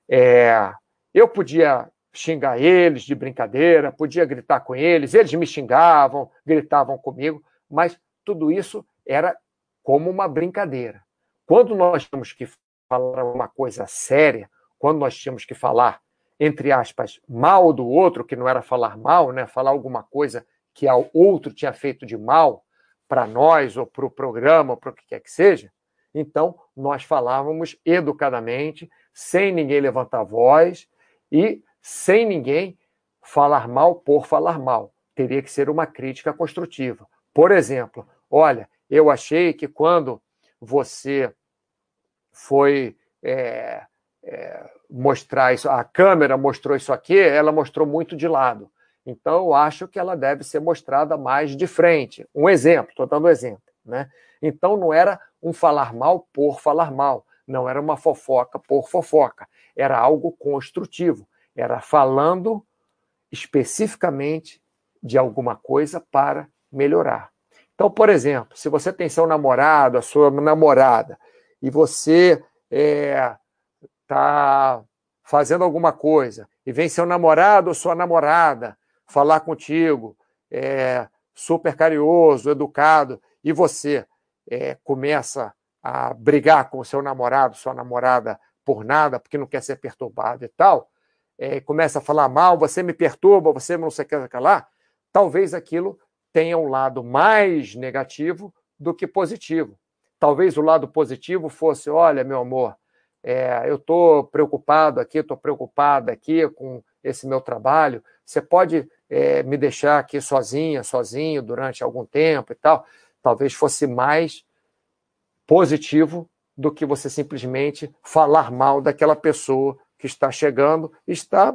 É, eu podia xingar eles de brincadeira, podia gritar com eles, eles me xingavam, gritavam comigo, mas tudo isso era como uma brincadeira. Quando nós temos que falar uma coisa séria, quando nós tínhamos que falar, entre aspas, mal do outro, que não era falar mal, né? falar alguma coisa que ao outro tinha feito de mal para nós ou para o programa, ou para o que quer que seja, então nós falávamos educadamente, sem ninguém levantar voz e sem ninguém falar mal por falar mal. Teria que ser uma crítica construtiva. Por exemplo, olha, eu achei que quando você foi é, é, mostrar isso, a câmera mostrou isso aqui, ela mostrou muito de lado. Então, eu acho que ela deve ser mostrada mais de frente. Um exemplo, estou dando um exemplo. Né? Então, não era um falar mal por falar mal, não era uma fofoca por fofoca, era algo construtivo, era falando especificamente de alguma coisa para melhorar. Então, por exemplo, se você tem seu namorado, a sua namorada, e você está é, fazendo alguma coisa e vem seu namorado ou sua namorada falar contigo, é, super carinhoso, educado, e você é, começa a brigar com seu namorado, sua namorada por nada, porque não quer ser perturbado e tal, é, começa a falar mal, você me perturba, você não sei o que lá, talvez aquilo tenha um lado mais negativo do que positivo. Talvez o lado positivo fosse: olha, meu amor, é, eu estou preocupado aqui, estou preocupada aqui com esse meu trabalho. Você pode é, me deixar aqui sozinha, sozinho durante algum tempo e tal. Talvez fosse mais positivo do que você simplesmente falar mal daquela pessoa que está chegando, está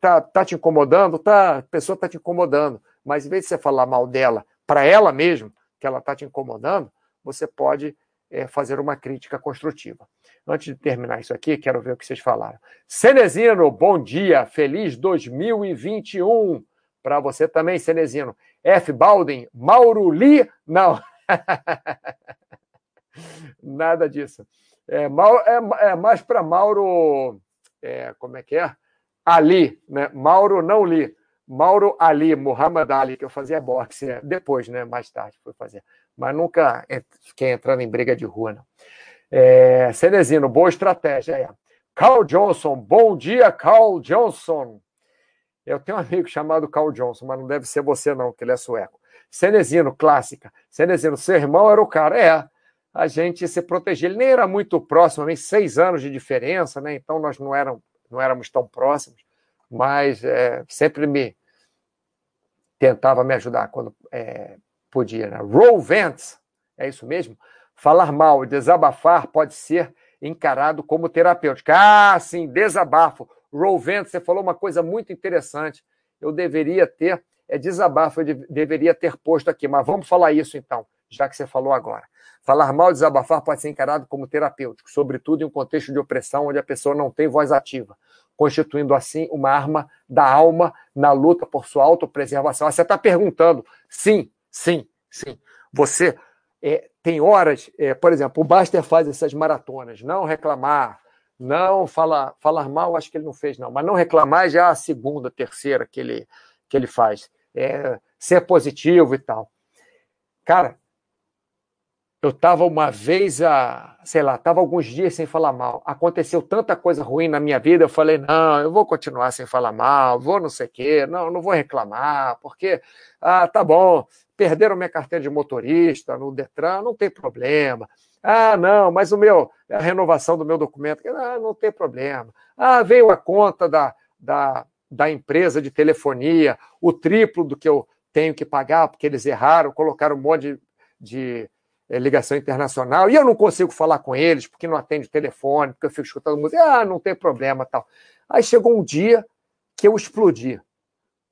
tá, tá te incomodando, tá, a pessoa está te incomodando. Mas em vez de você falar mal dela para ela mesmo, que ela está te incomodando, você pode é, fazer uma crítica construtiva. Antes de terminar isso aqui, quero ver o que vocês falaram. Cenezino, bom dia, feliz 2021 para você também, Cenezino. F. Balden, Mauro Li, não. Nada disso. É, é, é mais para Mauro, é, como é que é? Ali, né? Mauro não li. Mauro Ali, Muhammad Ali, que eu fazia boxe né? depois, né? Mais tarde fui fazer. Mas nunca fiquei entrando em briga de rua, não. É, Cenezino, boa estratégia. É. Carl Johnson, bom dia, Carl Johnson. Eu tenho um amigo chamado Carl Johnson, mas não deve ser você, não, que ele é sueco. Cenezino, clássica. Cenezino, seu irmão era o cara. É, a gente se protegia. Ele nem era muito próximo, nem seis anos de diferença, né? Então nós não, eram, não éramos tão próximos, mas é, sempre me tentava me ajudar quando é, podia. Né? Roll vents, é isso mesmo? Falar mal, desabafar pode ser encarado como terapêutico. Ah, sim, desabafo. Roll vents, você falou uma coisa muito interessante. Eu deveria ter, é desabafo, eu de, deveria ter posto aqui, mas vamos falar isso então, já que você falou agora. Falar mal, desabafar pode ser encarado como terapêutico, sobretudo em um contexto de opressão onde a pessoa não tem voz ativa constituindo assim uma arma da alma na luta por sua autopreservação. Você está perguntando, sim, sim, sim. Você é, tem horas, é, por exemplo, o Baster faz essas maratonas, não reclamar, não falar, falar mal, acho que ele não fez, não, mas não reclamar já é a segunda, terceira que ele, que ele faz. É, ser positivo e tal. Cara, eu estava uma vez, a, sei lá, estava alguns dias sem falar mal. Aconteceu tanta coisa ruim na minha vida, eu falei, não, eu vou continuar sem falar mal, vou não sei o quê, não, não vou reclamar, porque, ah, tá bom, perderam minha carteira de motorista no Detran, não tem problema. Ah, não, mas o meu, a renovação do meu documento, ah, não tem problema. Ah, veio a conta da, da, da empresa de telefonia, o triplo do que eu tenho que pagar, porque eles erraram, colocaram um monte de, de é, ligação internacional, e eu não consigo falar com eles porque não atende telefone, porque eu fico escutando música, ah, não tem problema tal. Aí chegou um dia que eu explodi.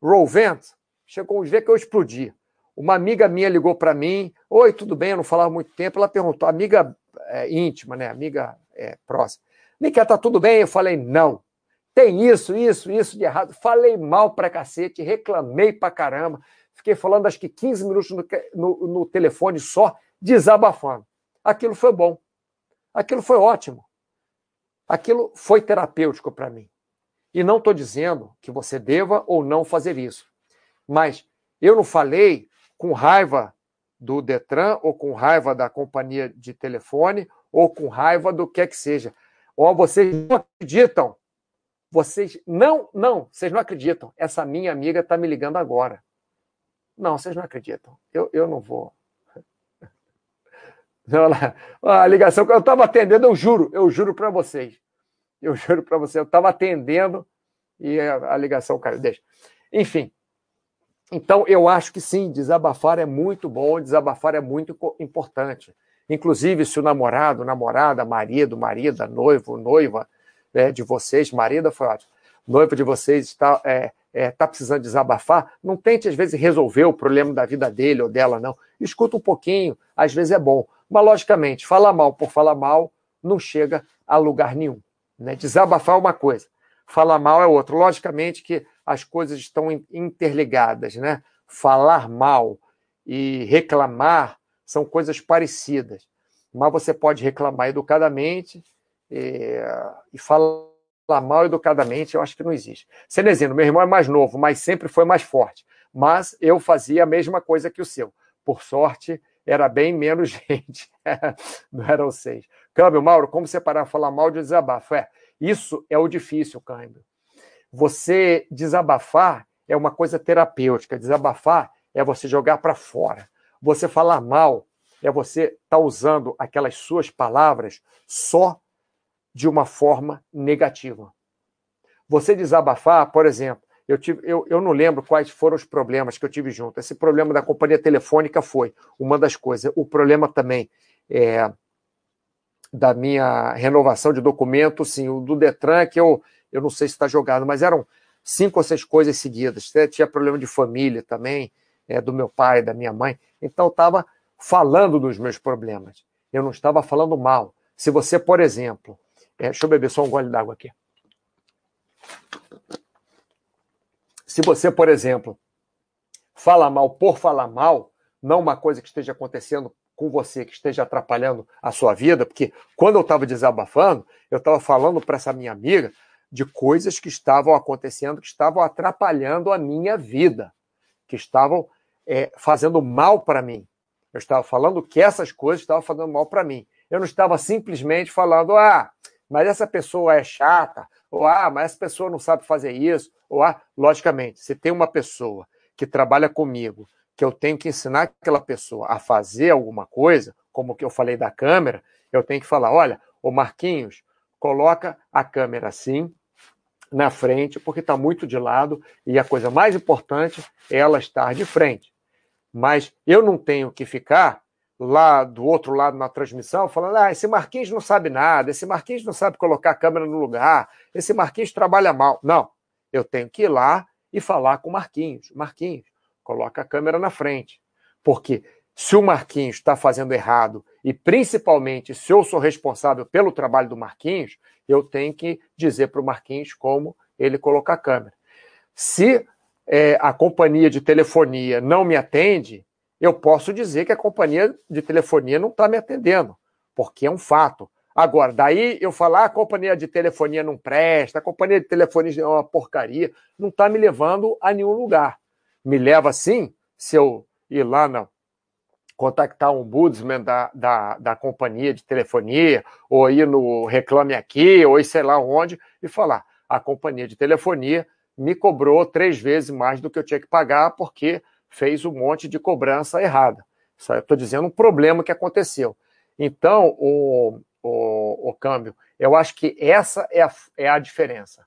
Roll vent, chegou um dia que eu explodi. Uma amiga minha ligou para mim, oi, tudo bem, eu não falava muito tempo, ela perguntou, amiga é, íntima, né, amiga é, próxima, Miquel, tá tudo bem? Eu falei, não. Tem isso, isso, isso de errado. Falei mal pra cacete, reclamei pra caramba. Fiquei falando acho que 15 minutos no, no, no telefone só, desabafando. Aquilo foi bom. Aquilo foi ótimo. Aquilo foi terapêutico para mim. E não estou dizendo que você deva ou não fazer isso. Mas eu não falei com raiva do Detran, ou com raiva da companhia de telefone, ou com raiva do que é que seja. Ou vocês não acreditam. Vocês não, não, vocês não acreditam. Essa minha amiga está me ligando agora. Não, vocês não acreditam. Eu, eu não vou. A ligação que eu estava atendendo, eu juro, eu juro para vocês. Eu juro para vocês, eu estava atendendo e a, ligação caiu. Deixa. Enfim. Então, eu acho que sim, desabafar é muito bom, desabafar é muito importante. Inclusive, se o namorado, namorada, marido, marida, noivo, noiva é, de vocês, marida foi ótimo, noiva de vocês está é, é, tá precisando desabafar, não tente, às vezes, resolver o problema da vida dele ou dela, não. Escuta um pouquinho, às vezes é bom. Mas, logicamente, falar mal por falar mal não chega a lugar nenhum. Né? Desabafar é uma coisa, falar mal é outra. Logicamente que as coisas estão interligadas. Né? Falar mal e reclamar são coisas parecidas. Mas você pode reclamar educadamente e, e falar mal educadamente, eu acho que não existe. Cenezino, meu irmão é mais novo, mas sempre foi mais forte. Mas eu fazia a mesma coisa que o seu. Por sorte, era bem menos gente. não eram seis. Câmbio, Mauro, como separar falar mal de desabafo? É, isso é o difícil, Câmbio. Você desabafar é uma coisa terapêutica. Desabafar é você jogar para fora. Você falar mal é você estar tá usando aquelas suas palavras só de uma forma negativa. Você desabafar, por exemplo, eu, tive, eu, eu não lembro quais foram os problemas que eu tive junto. Esse problema da companhia telefônica foi uma das coisas. O problema também é, da minha renovação de documento, sim, o do Detran, que eu, eu não sei se está jogado, mas eram cinco ou seis coisas seguidas. Tinha problema de família também, é, do meu pai, da minha mãe. Então, eu estava falando dos meus problemas. Eu não estava falando mal. Se você, por exemplo, é, deixa eu beber só um gole d'água aqui. Se você, por exemplo, fala mal por falar mal, não uma coisa que esteja acontecendo com você, que esteja atrapalhando a sua vida, porque quando eu estava desabafando, eu estava falando para essa minha amiga de coisas que estavam acontecendo, que estavam atrapalhando a minha vida, que estavam é, fazendo mal para mim. Eu estava falando que essas coisas estavam fazendo mal para mim. Eu não estava simplesmente falando, ah, mas essa pessoa é chata, ou ah, mas essa pessoa não sabe fazer isso, ou ah, logicamente, se tem uma pessoa que trabalha comigo, que eu tenho que ensinar aquela pessoa a fazer alguma coisa, como que eu falei da câmera, eu tenho que falar, olha, o Marquinhos, coloca a câmera assim, na frente, porque está muito de lado, e a coisa mais importante é ela estar de frente. Mas eu não tenho que ficar lá do outro lado na transmissão, falando: ah, esse Marquinhos não sabe nada, esse Marquinhos não sabe colocar a câmera no lugar, esse Marquinhos trabalha mal. Não, eu tenho que ir lá e falar com o Marquinhos. Marquinhos, coloca a câmera na frente. Porque se o Marquinhos está fazendo errado, e principalmente se eu sou responsável pelo trabalho do Marquinhos, eu tenho que dizer para o Marquinhos como ele colocar a câmera. Se é, a companhia de telefonia não me atende, eu posso dizer que a companhia de telefonia não está me atendendo, porque é um fato. Agora, daí eu falar ah, a companhia de telefonia não presta, a companhia de telefonia é uma porcaria, não está me levando a nenhum lugar. Me leva sim, se eu ir lá na, contactar um ombudsman da, da, da companhia de telefonia, ou ir no Reclame Aqui, ou sei lá onde, e falar: a companhia de telefonia me cobrou três vezes mais do que eu tinha que pagar porque fez um monte de cobrança errada. Só estou dizendo um problema que aconteceu. Então, o, o, o câmbio, eu acho que essa é a, é a diferença.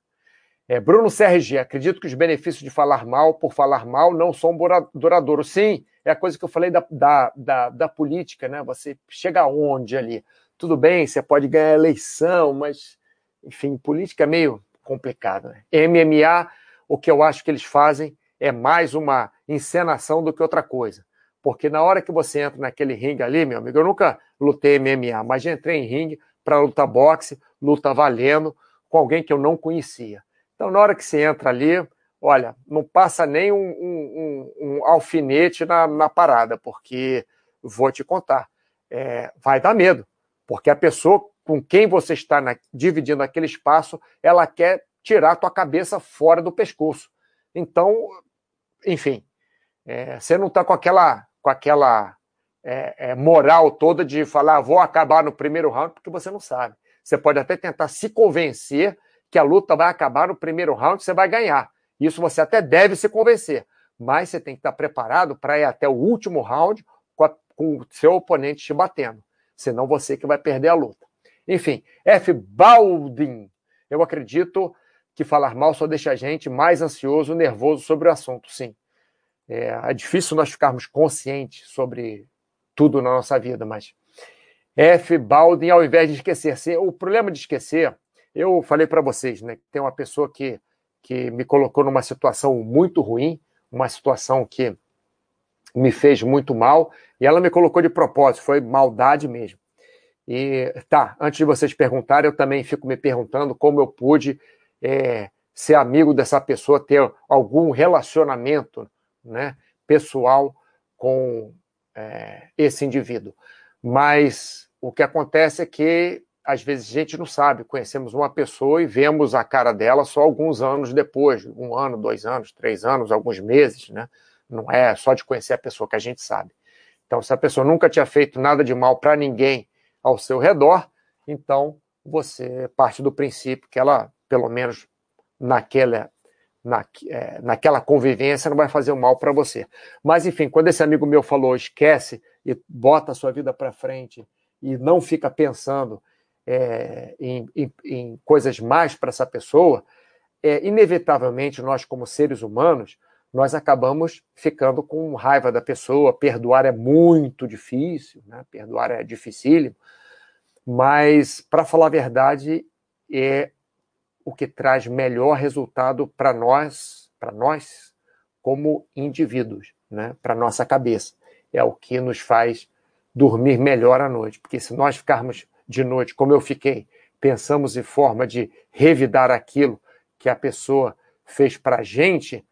É, Bruno CRG, acredito que os benefícios de falar mal por falar mal não são duradouros. Sim, é a coisa que eu falei da, da, da, da política, né? Você chega aonde ali? Tudo bem, você pode ganhar eleição, mas, enfim, política é meio complicado. Né? MMA, o que eu acho que eles fazem é mais uma encenação do que outra coisa. Porque na hora que você entra naquele ringue ali, meu amigo, eu nunca lutei MMA, mas já entrei em ringue para lutar boxe, luta valendo, com alguém que eu não conhecia. Então, na hora que você entra ali, olha, não passa nem um, um, um alfinete na, na, parada, porque vou te contar, é, vai dar medo, porque a pessoa com quem você está na, dividindo aquele espaço, ela quer tirar a tua cabeça fora do pescoço. Então, enfim, é, você não está com aquela, com aquela é, é, moral toda de falar, vou acabar no primeiro round, porque você não sabe. Você pode até tentar se convencer que a luta vai acabar no primeiro round, você vai ganhar. Isso você até deve se convencer, mas você tem que estar preparado para ir até o último round com, a, com o seu oponente te batendo. Senão você que vai perder a luta. Enfim, F. Baldin. Eu acredito que falar mal só deixa a gente mais ansioso, nervoso sobre o assunto, sim. É, é difícil nós ficarmos conscientes sobre tudo na nossa vida, mas F. Baldin, ao invés de esquecer. O problema de esquecer, eu falei para vocês, né? Tem uma pessoa que que me colocou numa situação muito ruim, uma situação que me fez muito mal, e ela me colocou de propósito, foi maldade mesmo. E tá, antes de vocês perguntarem, eu também fico me perguntando como eu pude é, ser amigo dessa pessoa, ter algum relacionamento né, pessoal com é, esse indivíduo. Mas o que acontece é que às vezes a gente não sabe, conhecemos uma pessoa e vemos a cara dela só alguns anos depois, um ano, dois anos, três anos, alguns meses, né? Não é só de conhecer a pessoa que a gente sabe. Então, se a pessoa nunca tinha feito nada de mal para ninguém ao seu redor, então você parte do princípio que ela, pelo menos naquela, na, é, naquela convivência, não vai fazer mal para você. Mas, enfim, quando esse amigo meu falou, esquece e bota a sua vida para frente e não fica pensando é, em, em, em, coisas mais para essa pessoa, é, inevitavelmente nós, como seres humanos, nós acabamos ficando com raiva da pessoa. Perdoar é muito difícil, né? perdoar é dificílimo, mas, para falar a verdade, é o que traz melhor resultado para nós, para nós como indivíduos, né? para nossa cabeça. É o que nos faz dormir melhor à noite, porque se nós ficarmos de noite, como eu fiquei, pensamos em forma de revidar aquilo que a pessoa fez para a gente,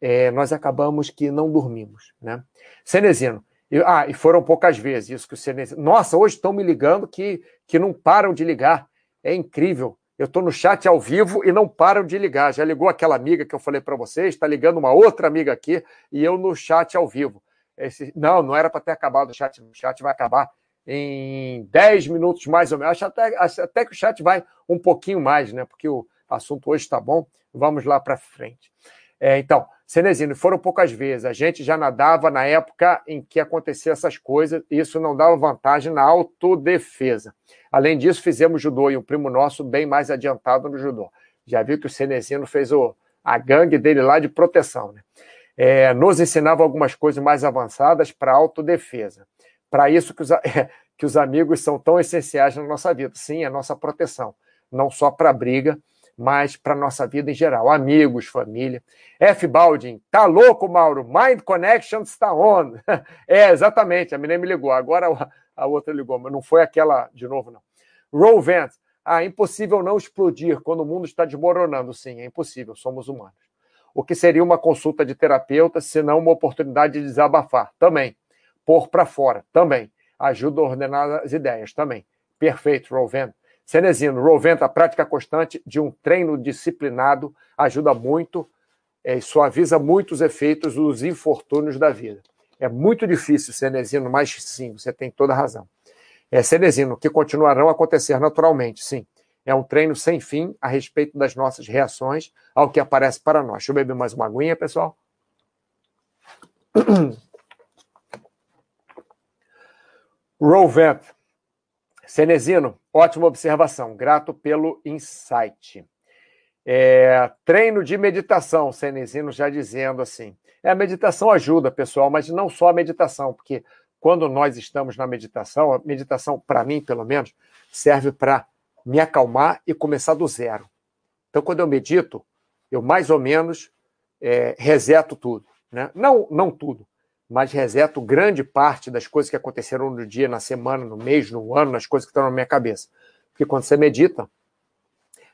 é, nós acabamos que não dormimos. Né? Cenezino, e, ah, e foram poucas vezes isso que o Cenezino. Nossa, hoje estão me ligando que, que não param de ligar. É incrível. Eu estou no chat ao vivo e não param de ligar. Já ligou aquela amiga que eu falei para vocês, está ligando uma outra amiga aqui e eu no chat ao vivo. Esse, não, não era para ter acabado o chat. O chat vai acabar em 10 minutos mais ou menos. Acho até, acho até que o chat vai um pouquinho mais, né? Porque o assunto hoje está bom. Vamos lá para frente. É, então, Cenezino, foram poucas vezes. A gente já nadava na época em que acontecia essas coisas, e isso não dava vantagem na autodefesa. Além disso, fizemos judô e um primo nosso bem mais adiantado no judô. Já viu que o Cenezino fez o, a gangue dele lá de proteção, né? É, nos ensinava algumas coisas mais avançadas para autodefesa para isso que os, que os amigos são tão essenciais na nossa vida. Sim, a nossa proteção. Não só para briga, mas para nossa vida em geral. Amigos, família. F. Baldin, tá louco, Mauro? Mind Connection está on. é, exatamente, a menina me ligou. Agora a outra ligou, mas não foi aquela de novo, não. Vance, ah, impossível não explodir quando o mundo está desmoronando. Sim, é impossível, somos humanos. O que seria uma consulta de terapeuta, se não uma oportunidade de desabafar? Também pôr para fora também. Ajuda a ordenar as ideias também. Perfeito, Rovento. Cenezino, Rovento, a prática constante de um treino disciplinado ajuda muito é, suaviza muito os efeitos dos infortúnios da vida. É muito difícil, Cenezino, mas sim, você tem toda a razão. É, Cenezino, que continuarão a acontecer naturalmente, sim. É um treino sem fim a respeito das nossas reações ao que aparece para nós. Deixa eu beber mais uma aguinha, pessoal. Rovent. Cenezino, ótima observação. Grato pelo insight. É, treino de meditação, Cenezino já dizendo assim. É, a meditação ajuda, pessoal, mas não só a meditação, porque quando nós estamos na meditação, a meditação, para mim, pelo menos, serve para me acalmar e começar do zero. Então, quando eu medito, eu mais ou menos é, reseto tudo. Né? Não, não tudo, mas reseto grande parte das coisas que aconteceram no dia, na semana, no mês, no ano, nas coisas que estão na minha cabeça. Porque quando você medita,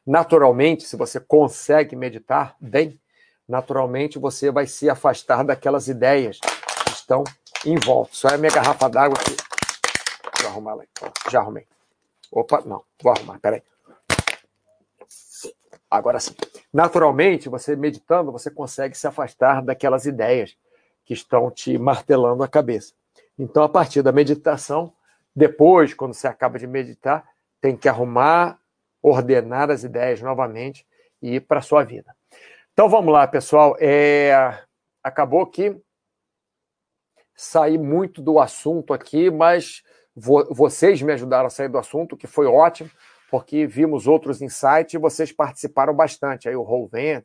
naturalmente, se você consegue meditar bem, naturalmente você vai se afastar daquelas ideias que estão em volta. Só é a minha garrafa d'água aqui. Vou arrumar ela aí. Já arrumei. Opa, não, vou arrumar, peraí. Agora sim. Naturalmente, você meditando, você consegue se afastar daquelas ideias que estão te martelando a cabeça. Então, a partir da meditação, depois, quando você acaba de meditar, tem que arrumar, ordenar as ideias novamente e ir para a sua vida. Então vamos lá, pessoal. É... Acabou que saí muito do assunto aqui, mas vo vocês me ajudaram a sair do assunto, que foi ótimo, porque vimos outros insights e vocês participaram bastante. Aí o Rolvent,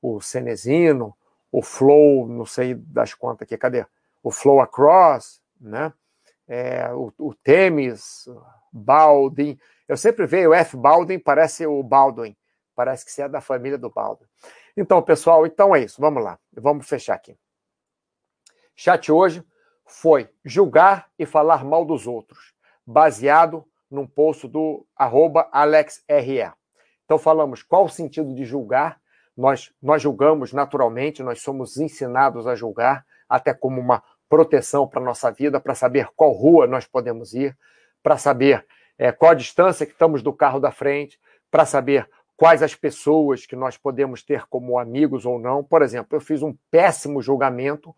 o Cenezino, o Flow, não sei das contas aqui, cadê? O Flow Across, né? É, o, o Temis, Baldwin. Eu sempre vejo o F. Baldwin, parece o Baldwin. Parece que você é da família do Baldwin. Então, pessoal, então é isso. Vamos lá. Vamos fechar aqui. Chat hoje foi julgar e falar mal dos outros, baseado num post do arroba AlexRE. Então falamos qual o sentido de julgar nós, nós julgamos naturalmente, nós somos ensinados a julgar, até como uma proteção para a nossa vida, para saber qual rua nós podemos ir, para saber é, qual a distância que estamos do carro da frente, para saber quais as pessoas que nós podemos ter como amigos ou não. Por exemplo, eu fiz um péssimo julgamento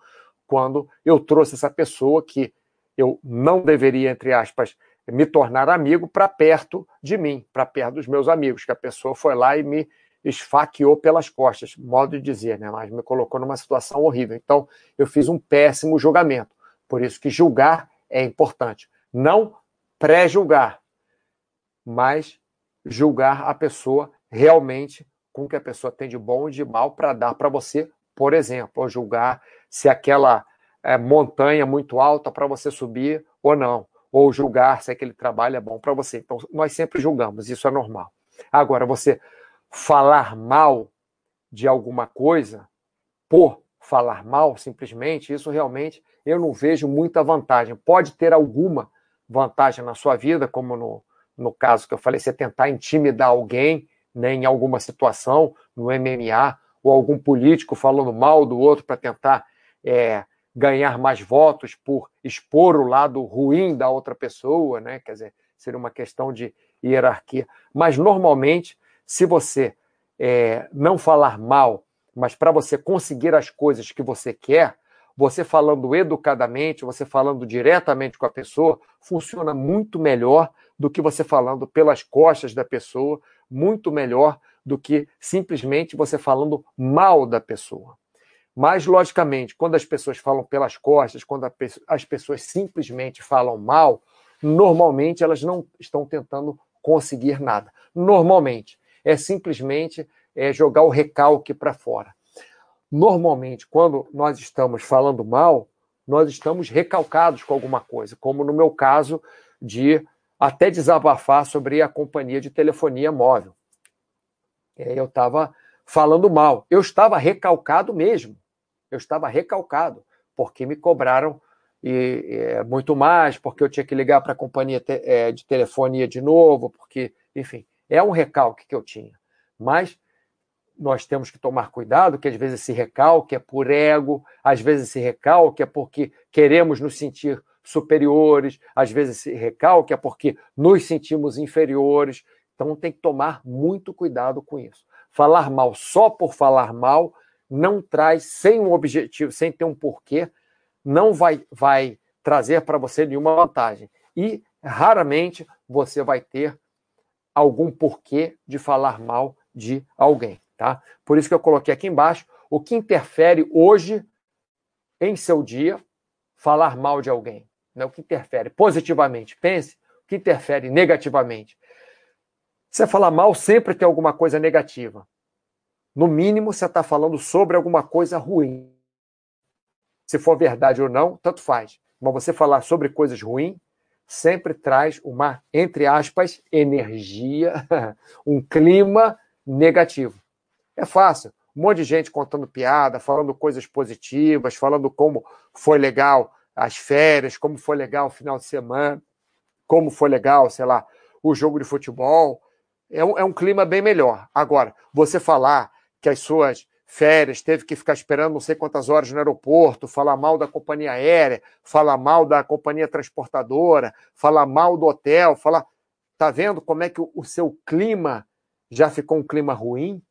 quando eu trouxe essa pessoa que eu não deveria, entre aspas, me tornar amigo para perto de mim, para perto dos meus amigos, que a pessoa foi lá e me esfaqueou pelas costas, modo de dizer, né? Mas me colocou numa situação horrível. Então, eu fiz um péssimo julgamento. Por isso que julgar é importante. Não pré-julgar, mas julgar a pessoa realmente com o que a pessoa tem de bom e de mal para dar para você, por exemplo, ou julgar se aquela é, montanha muito alta para você subir ou não, ou julgar se aquele trabalho é bom para você. Então, nós sempre julgamos, isso é normal. Agora, você falar mal de alguma coisa por falar mal, simplesmente, isso realmente eu não vejo muita vantagem. Pode ter alguma vantagem na sua vida, como no, no caso que eu falei, você tentar intimidar alguém né, em alguma situação, no MMA, ou algum político falando mal do outro para tentar é, ganhar mais votos por expor o lado ruim da outra pessoa, né? Quer dizer, seria uma questão de hierarquia. Mas normalmente se você é, não falar mal, mas para você conseguir as coisas que você quer, você falando educadamente, você falando diretamente com a pessoa, funciona muito melhor do que você falando pelas costas da pessoa, muito melhor do que simplesmente você falando mal da pessoa. Mas, logicamente, quando as pessoas falam pelas costas, quando as pessoas simplesmente falam mal, normalmente elas não estão tentando conseguir nada. Normalmente é simplesmente é, jogar o recalque para fora. Normalmente, quando nós estamos falando mal, nós estamos recalcados com alguma coisa, como no meu caso de até desabafar sobre a companhia de telefonia móvel. É, eu estava falando mal. Eu estava recalcado mesmo. Eu estava recalcado, porque me cobraram e, é, muito mais, porque eu tinha que ligar para a companhia te, é, de telefonia de novo, porque, enfim, é um recalque que eu tinha. Mas nós temos que tomar cuidado, que às vezes esse recalque é por ego, às vezes esse recalque é porque queremos nos sentir superiores, às vezes esse recalque é porque nos sentimos inferiores. Então tem que tomar muito cuidado com isso. Falar mal só por falar mal não traz, sem um objetivo, sem ter um porquê, não vai, vai trazer para você nenhuma vantagem. E raramente você vai ter algum porquê de falar mal de alguém, tá? Por isso que eu coloquei aqui embaixo o que interfere hoje em seu dia falar mal de alguém, né? O que interfere positivamente, pense, o que interfere negativamente. Você falar mal sempre tem alguma coisa negativa. No mínimo, você está falando sobre alguma coisa ruim. Se for verdade ou não, tanto faz. Mas você falar sobre coisas ruins sempre traz uma, entre aspas, energia, um clima negativo. É fácil. Um monte de gente contando piada, falando coisas positivas, falando como foi legal as férias, como foi legal o final de semana, como foi legal, sei lá, o jogo de futebol. É um, é um clima bem melhor. Agora, você falar que as suas férias, teve que ficar esperando não sei quantas horas no aeroporto, falar mal da companhia aérea, falar mal da companhia transportadora, falar mal do hotel, falar. Tá vendo como é que o seu clima já ficou um clima ruim?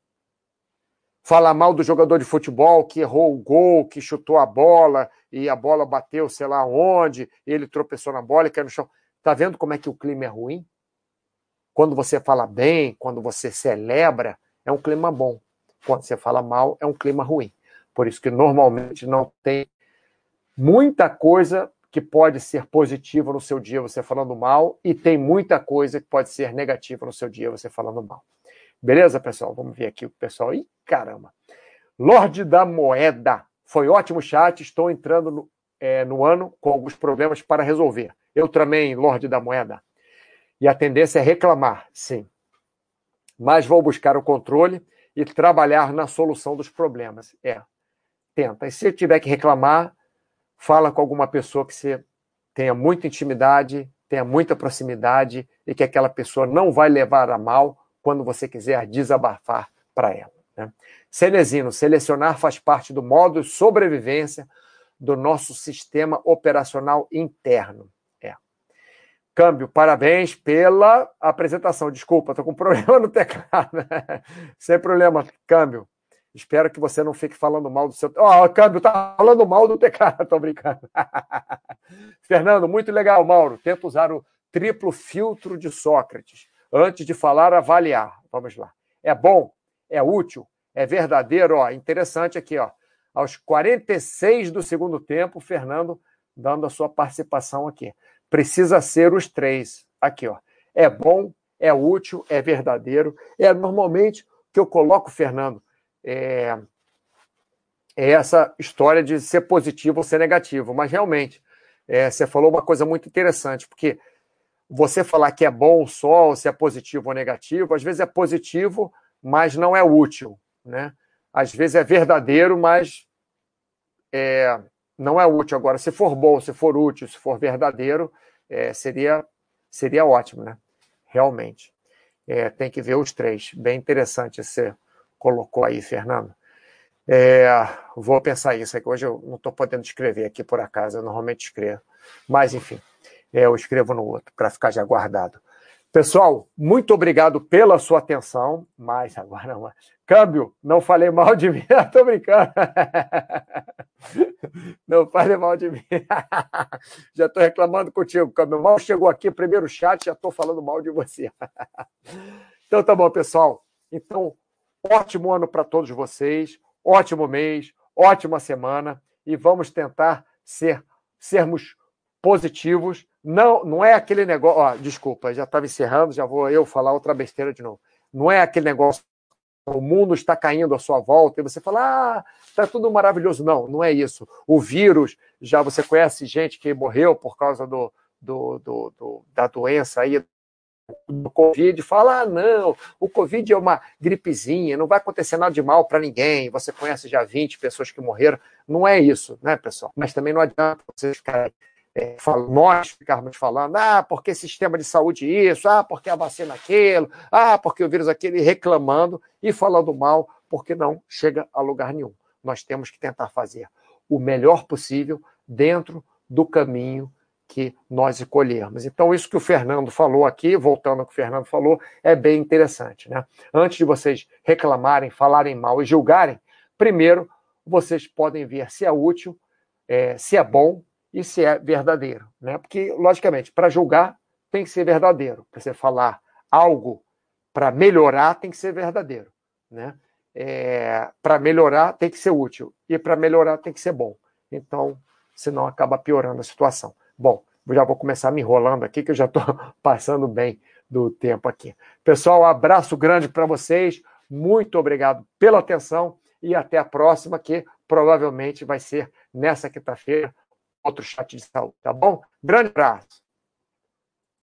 Falar mal do jogador de futebol que errou o gol, que chutou a bola e a bola bateu, sei lá onde, ele tropeçou na bola e caiu no chão. Tá vendo como é que o clima é ruim? Quando você fala bem, quando você celebra, é um clima bom. Quando você fala mal, é um clima ruim. Por isso que normalmente não tem muita coisa que pode ser positiva no seu dia você falando mal e tem muita coisa que pode ser negativa no seu dia você falando mal. Beleza, pessoal? Vamos ver aqui o pessoal. Ih, caramba! Lorde da Moeda. Foi ótimo chat. Estou entrando no, é, no ano com alguns problemas para resolver. Eu também, Lorde da Moeda. E a tendência é reclamar, sim. Mas vou buscar o controle e trabalhar na solução dos problemas. É, tenta. E se tiver que reclamar, fala com alguma pessoa que você tenha muita intimidade, tenha muita proximidade e que aquela pessoa não vai levar a mal quando você quiser desabafar para ela. Né? Cenezino, selecionar faz parte do modo de sobrevivência do nosso sistema operacional interno. Câmbio, parabéns pela apresentação. Desculpa, estou com problema no teclado. Sem problema, câmbio. Espero que você não fique falando mal do seu. Ó, oh, câmbio está falando mal do teclado, estou brincando. Fernando, muito legal, Mauro. Tenta usar o triplo filtro de Sócrates. Antes de falar, avaliar. Vamos lá. É bom? É útil? É verdadeiro? Ó, interessante aqui, ó. Aos 46 do segundo tempo, Fernando dando a sua participação aqui precisa ser os três. Aqui, ó. É bom, é útil, é verdadeiro. É normalmente que eu coloco, Fernando, é, é essa história de ser positivo ou ser negativo. Mas realmente, é, você falou uma coisa muito interessante, porque você falar que é bom só, ou se é positivo ou negativo, às vezes é positivo, mas não é útil. Né? Às vezes é verdadeiro, mas é, não é útil. Agora, se for bom, se for útil, se for verdadeiro, é, seria, seria ótimo, né? Realmente. É, tem que ver os três. Bem interessante você colocou aí, Fernando. É, vou pensar isso, que hoje eu não estou podendo escrever aqui por acaso, eu normalmente escrevo. Mas, enfim, é, eu escrevo no outro, para ficar já guardado. Pessoal, muito obrigado pela sua atenção. Mas agora, não. câmbio, não falei mal de mim, estou brincando. Não fale mal de mim. já estou reclamando contigo, câmbio. Mal chegou aqui, primeiro chat, já estou falando mal de você. então tá bom, pessoal. Então, ótimo ano para todos vocês, ótimo mês, ótima semana e vamos tentar ser sermos positivos. Não, não é aquele negócio. Ó, desculpa, já estava encerrando, já vou eu falar outra besteira de novo. Não é aquele negócio. O mundo está caindo à sua volta e você fala, ah, está tudo maravilhoso. Não, não é isso. O vírus, já você conhece gente que morreu por causa do, do, do, do da doença aí, do Covid, fala: ah, não, o Covid é uma gripezinha, não vai acontecer nada de mal para ninguém. Você conhece já 20 pessoas que morreram. Não é isso, né, pessoal? Mas também não adianta vocês ficarem é, nós ficarmos falando, ah, porque sistema de saúde isso, ah, porque a vacina aquilo, ah, porque o vírus aquele, reclamando e falando mal, porque não chega a lugar nenhum. Nós temos que tentar fazer o melhor possível dentro do caminho que nós escolhermos. Então, isso que o Fernando falou aqui, voltando ao que o Fernando falou, é bem interessante. Né? Antes de vocês reclamarem, falarem mal e julgarem, primeiro vocês podem ver se é útil é, se é bom e se é verdadeiro. Né? Porque, logicamente, para julgar tem que ser verdadeiro. Para você falar algo para melhorar, tem que ser verdadeiro. Né? É, para melhorar, tem que ser útil. E para melhorar, tem que ser bom. Então, senão acaba piorando a situação. Bom, já vou começar me enrolando aqui, que eu já estou passando bem do tempo aqui. Pessoal, um abraço grande para vocês. Muito obrigado pela atenção e até a próxima, que provavelmente vai ser nessa quinta-feira, outro chat de saúde, tá bom? Grande abraço.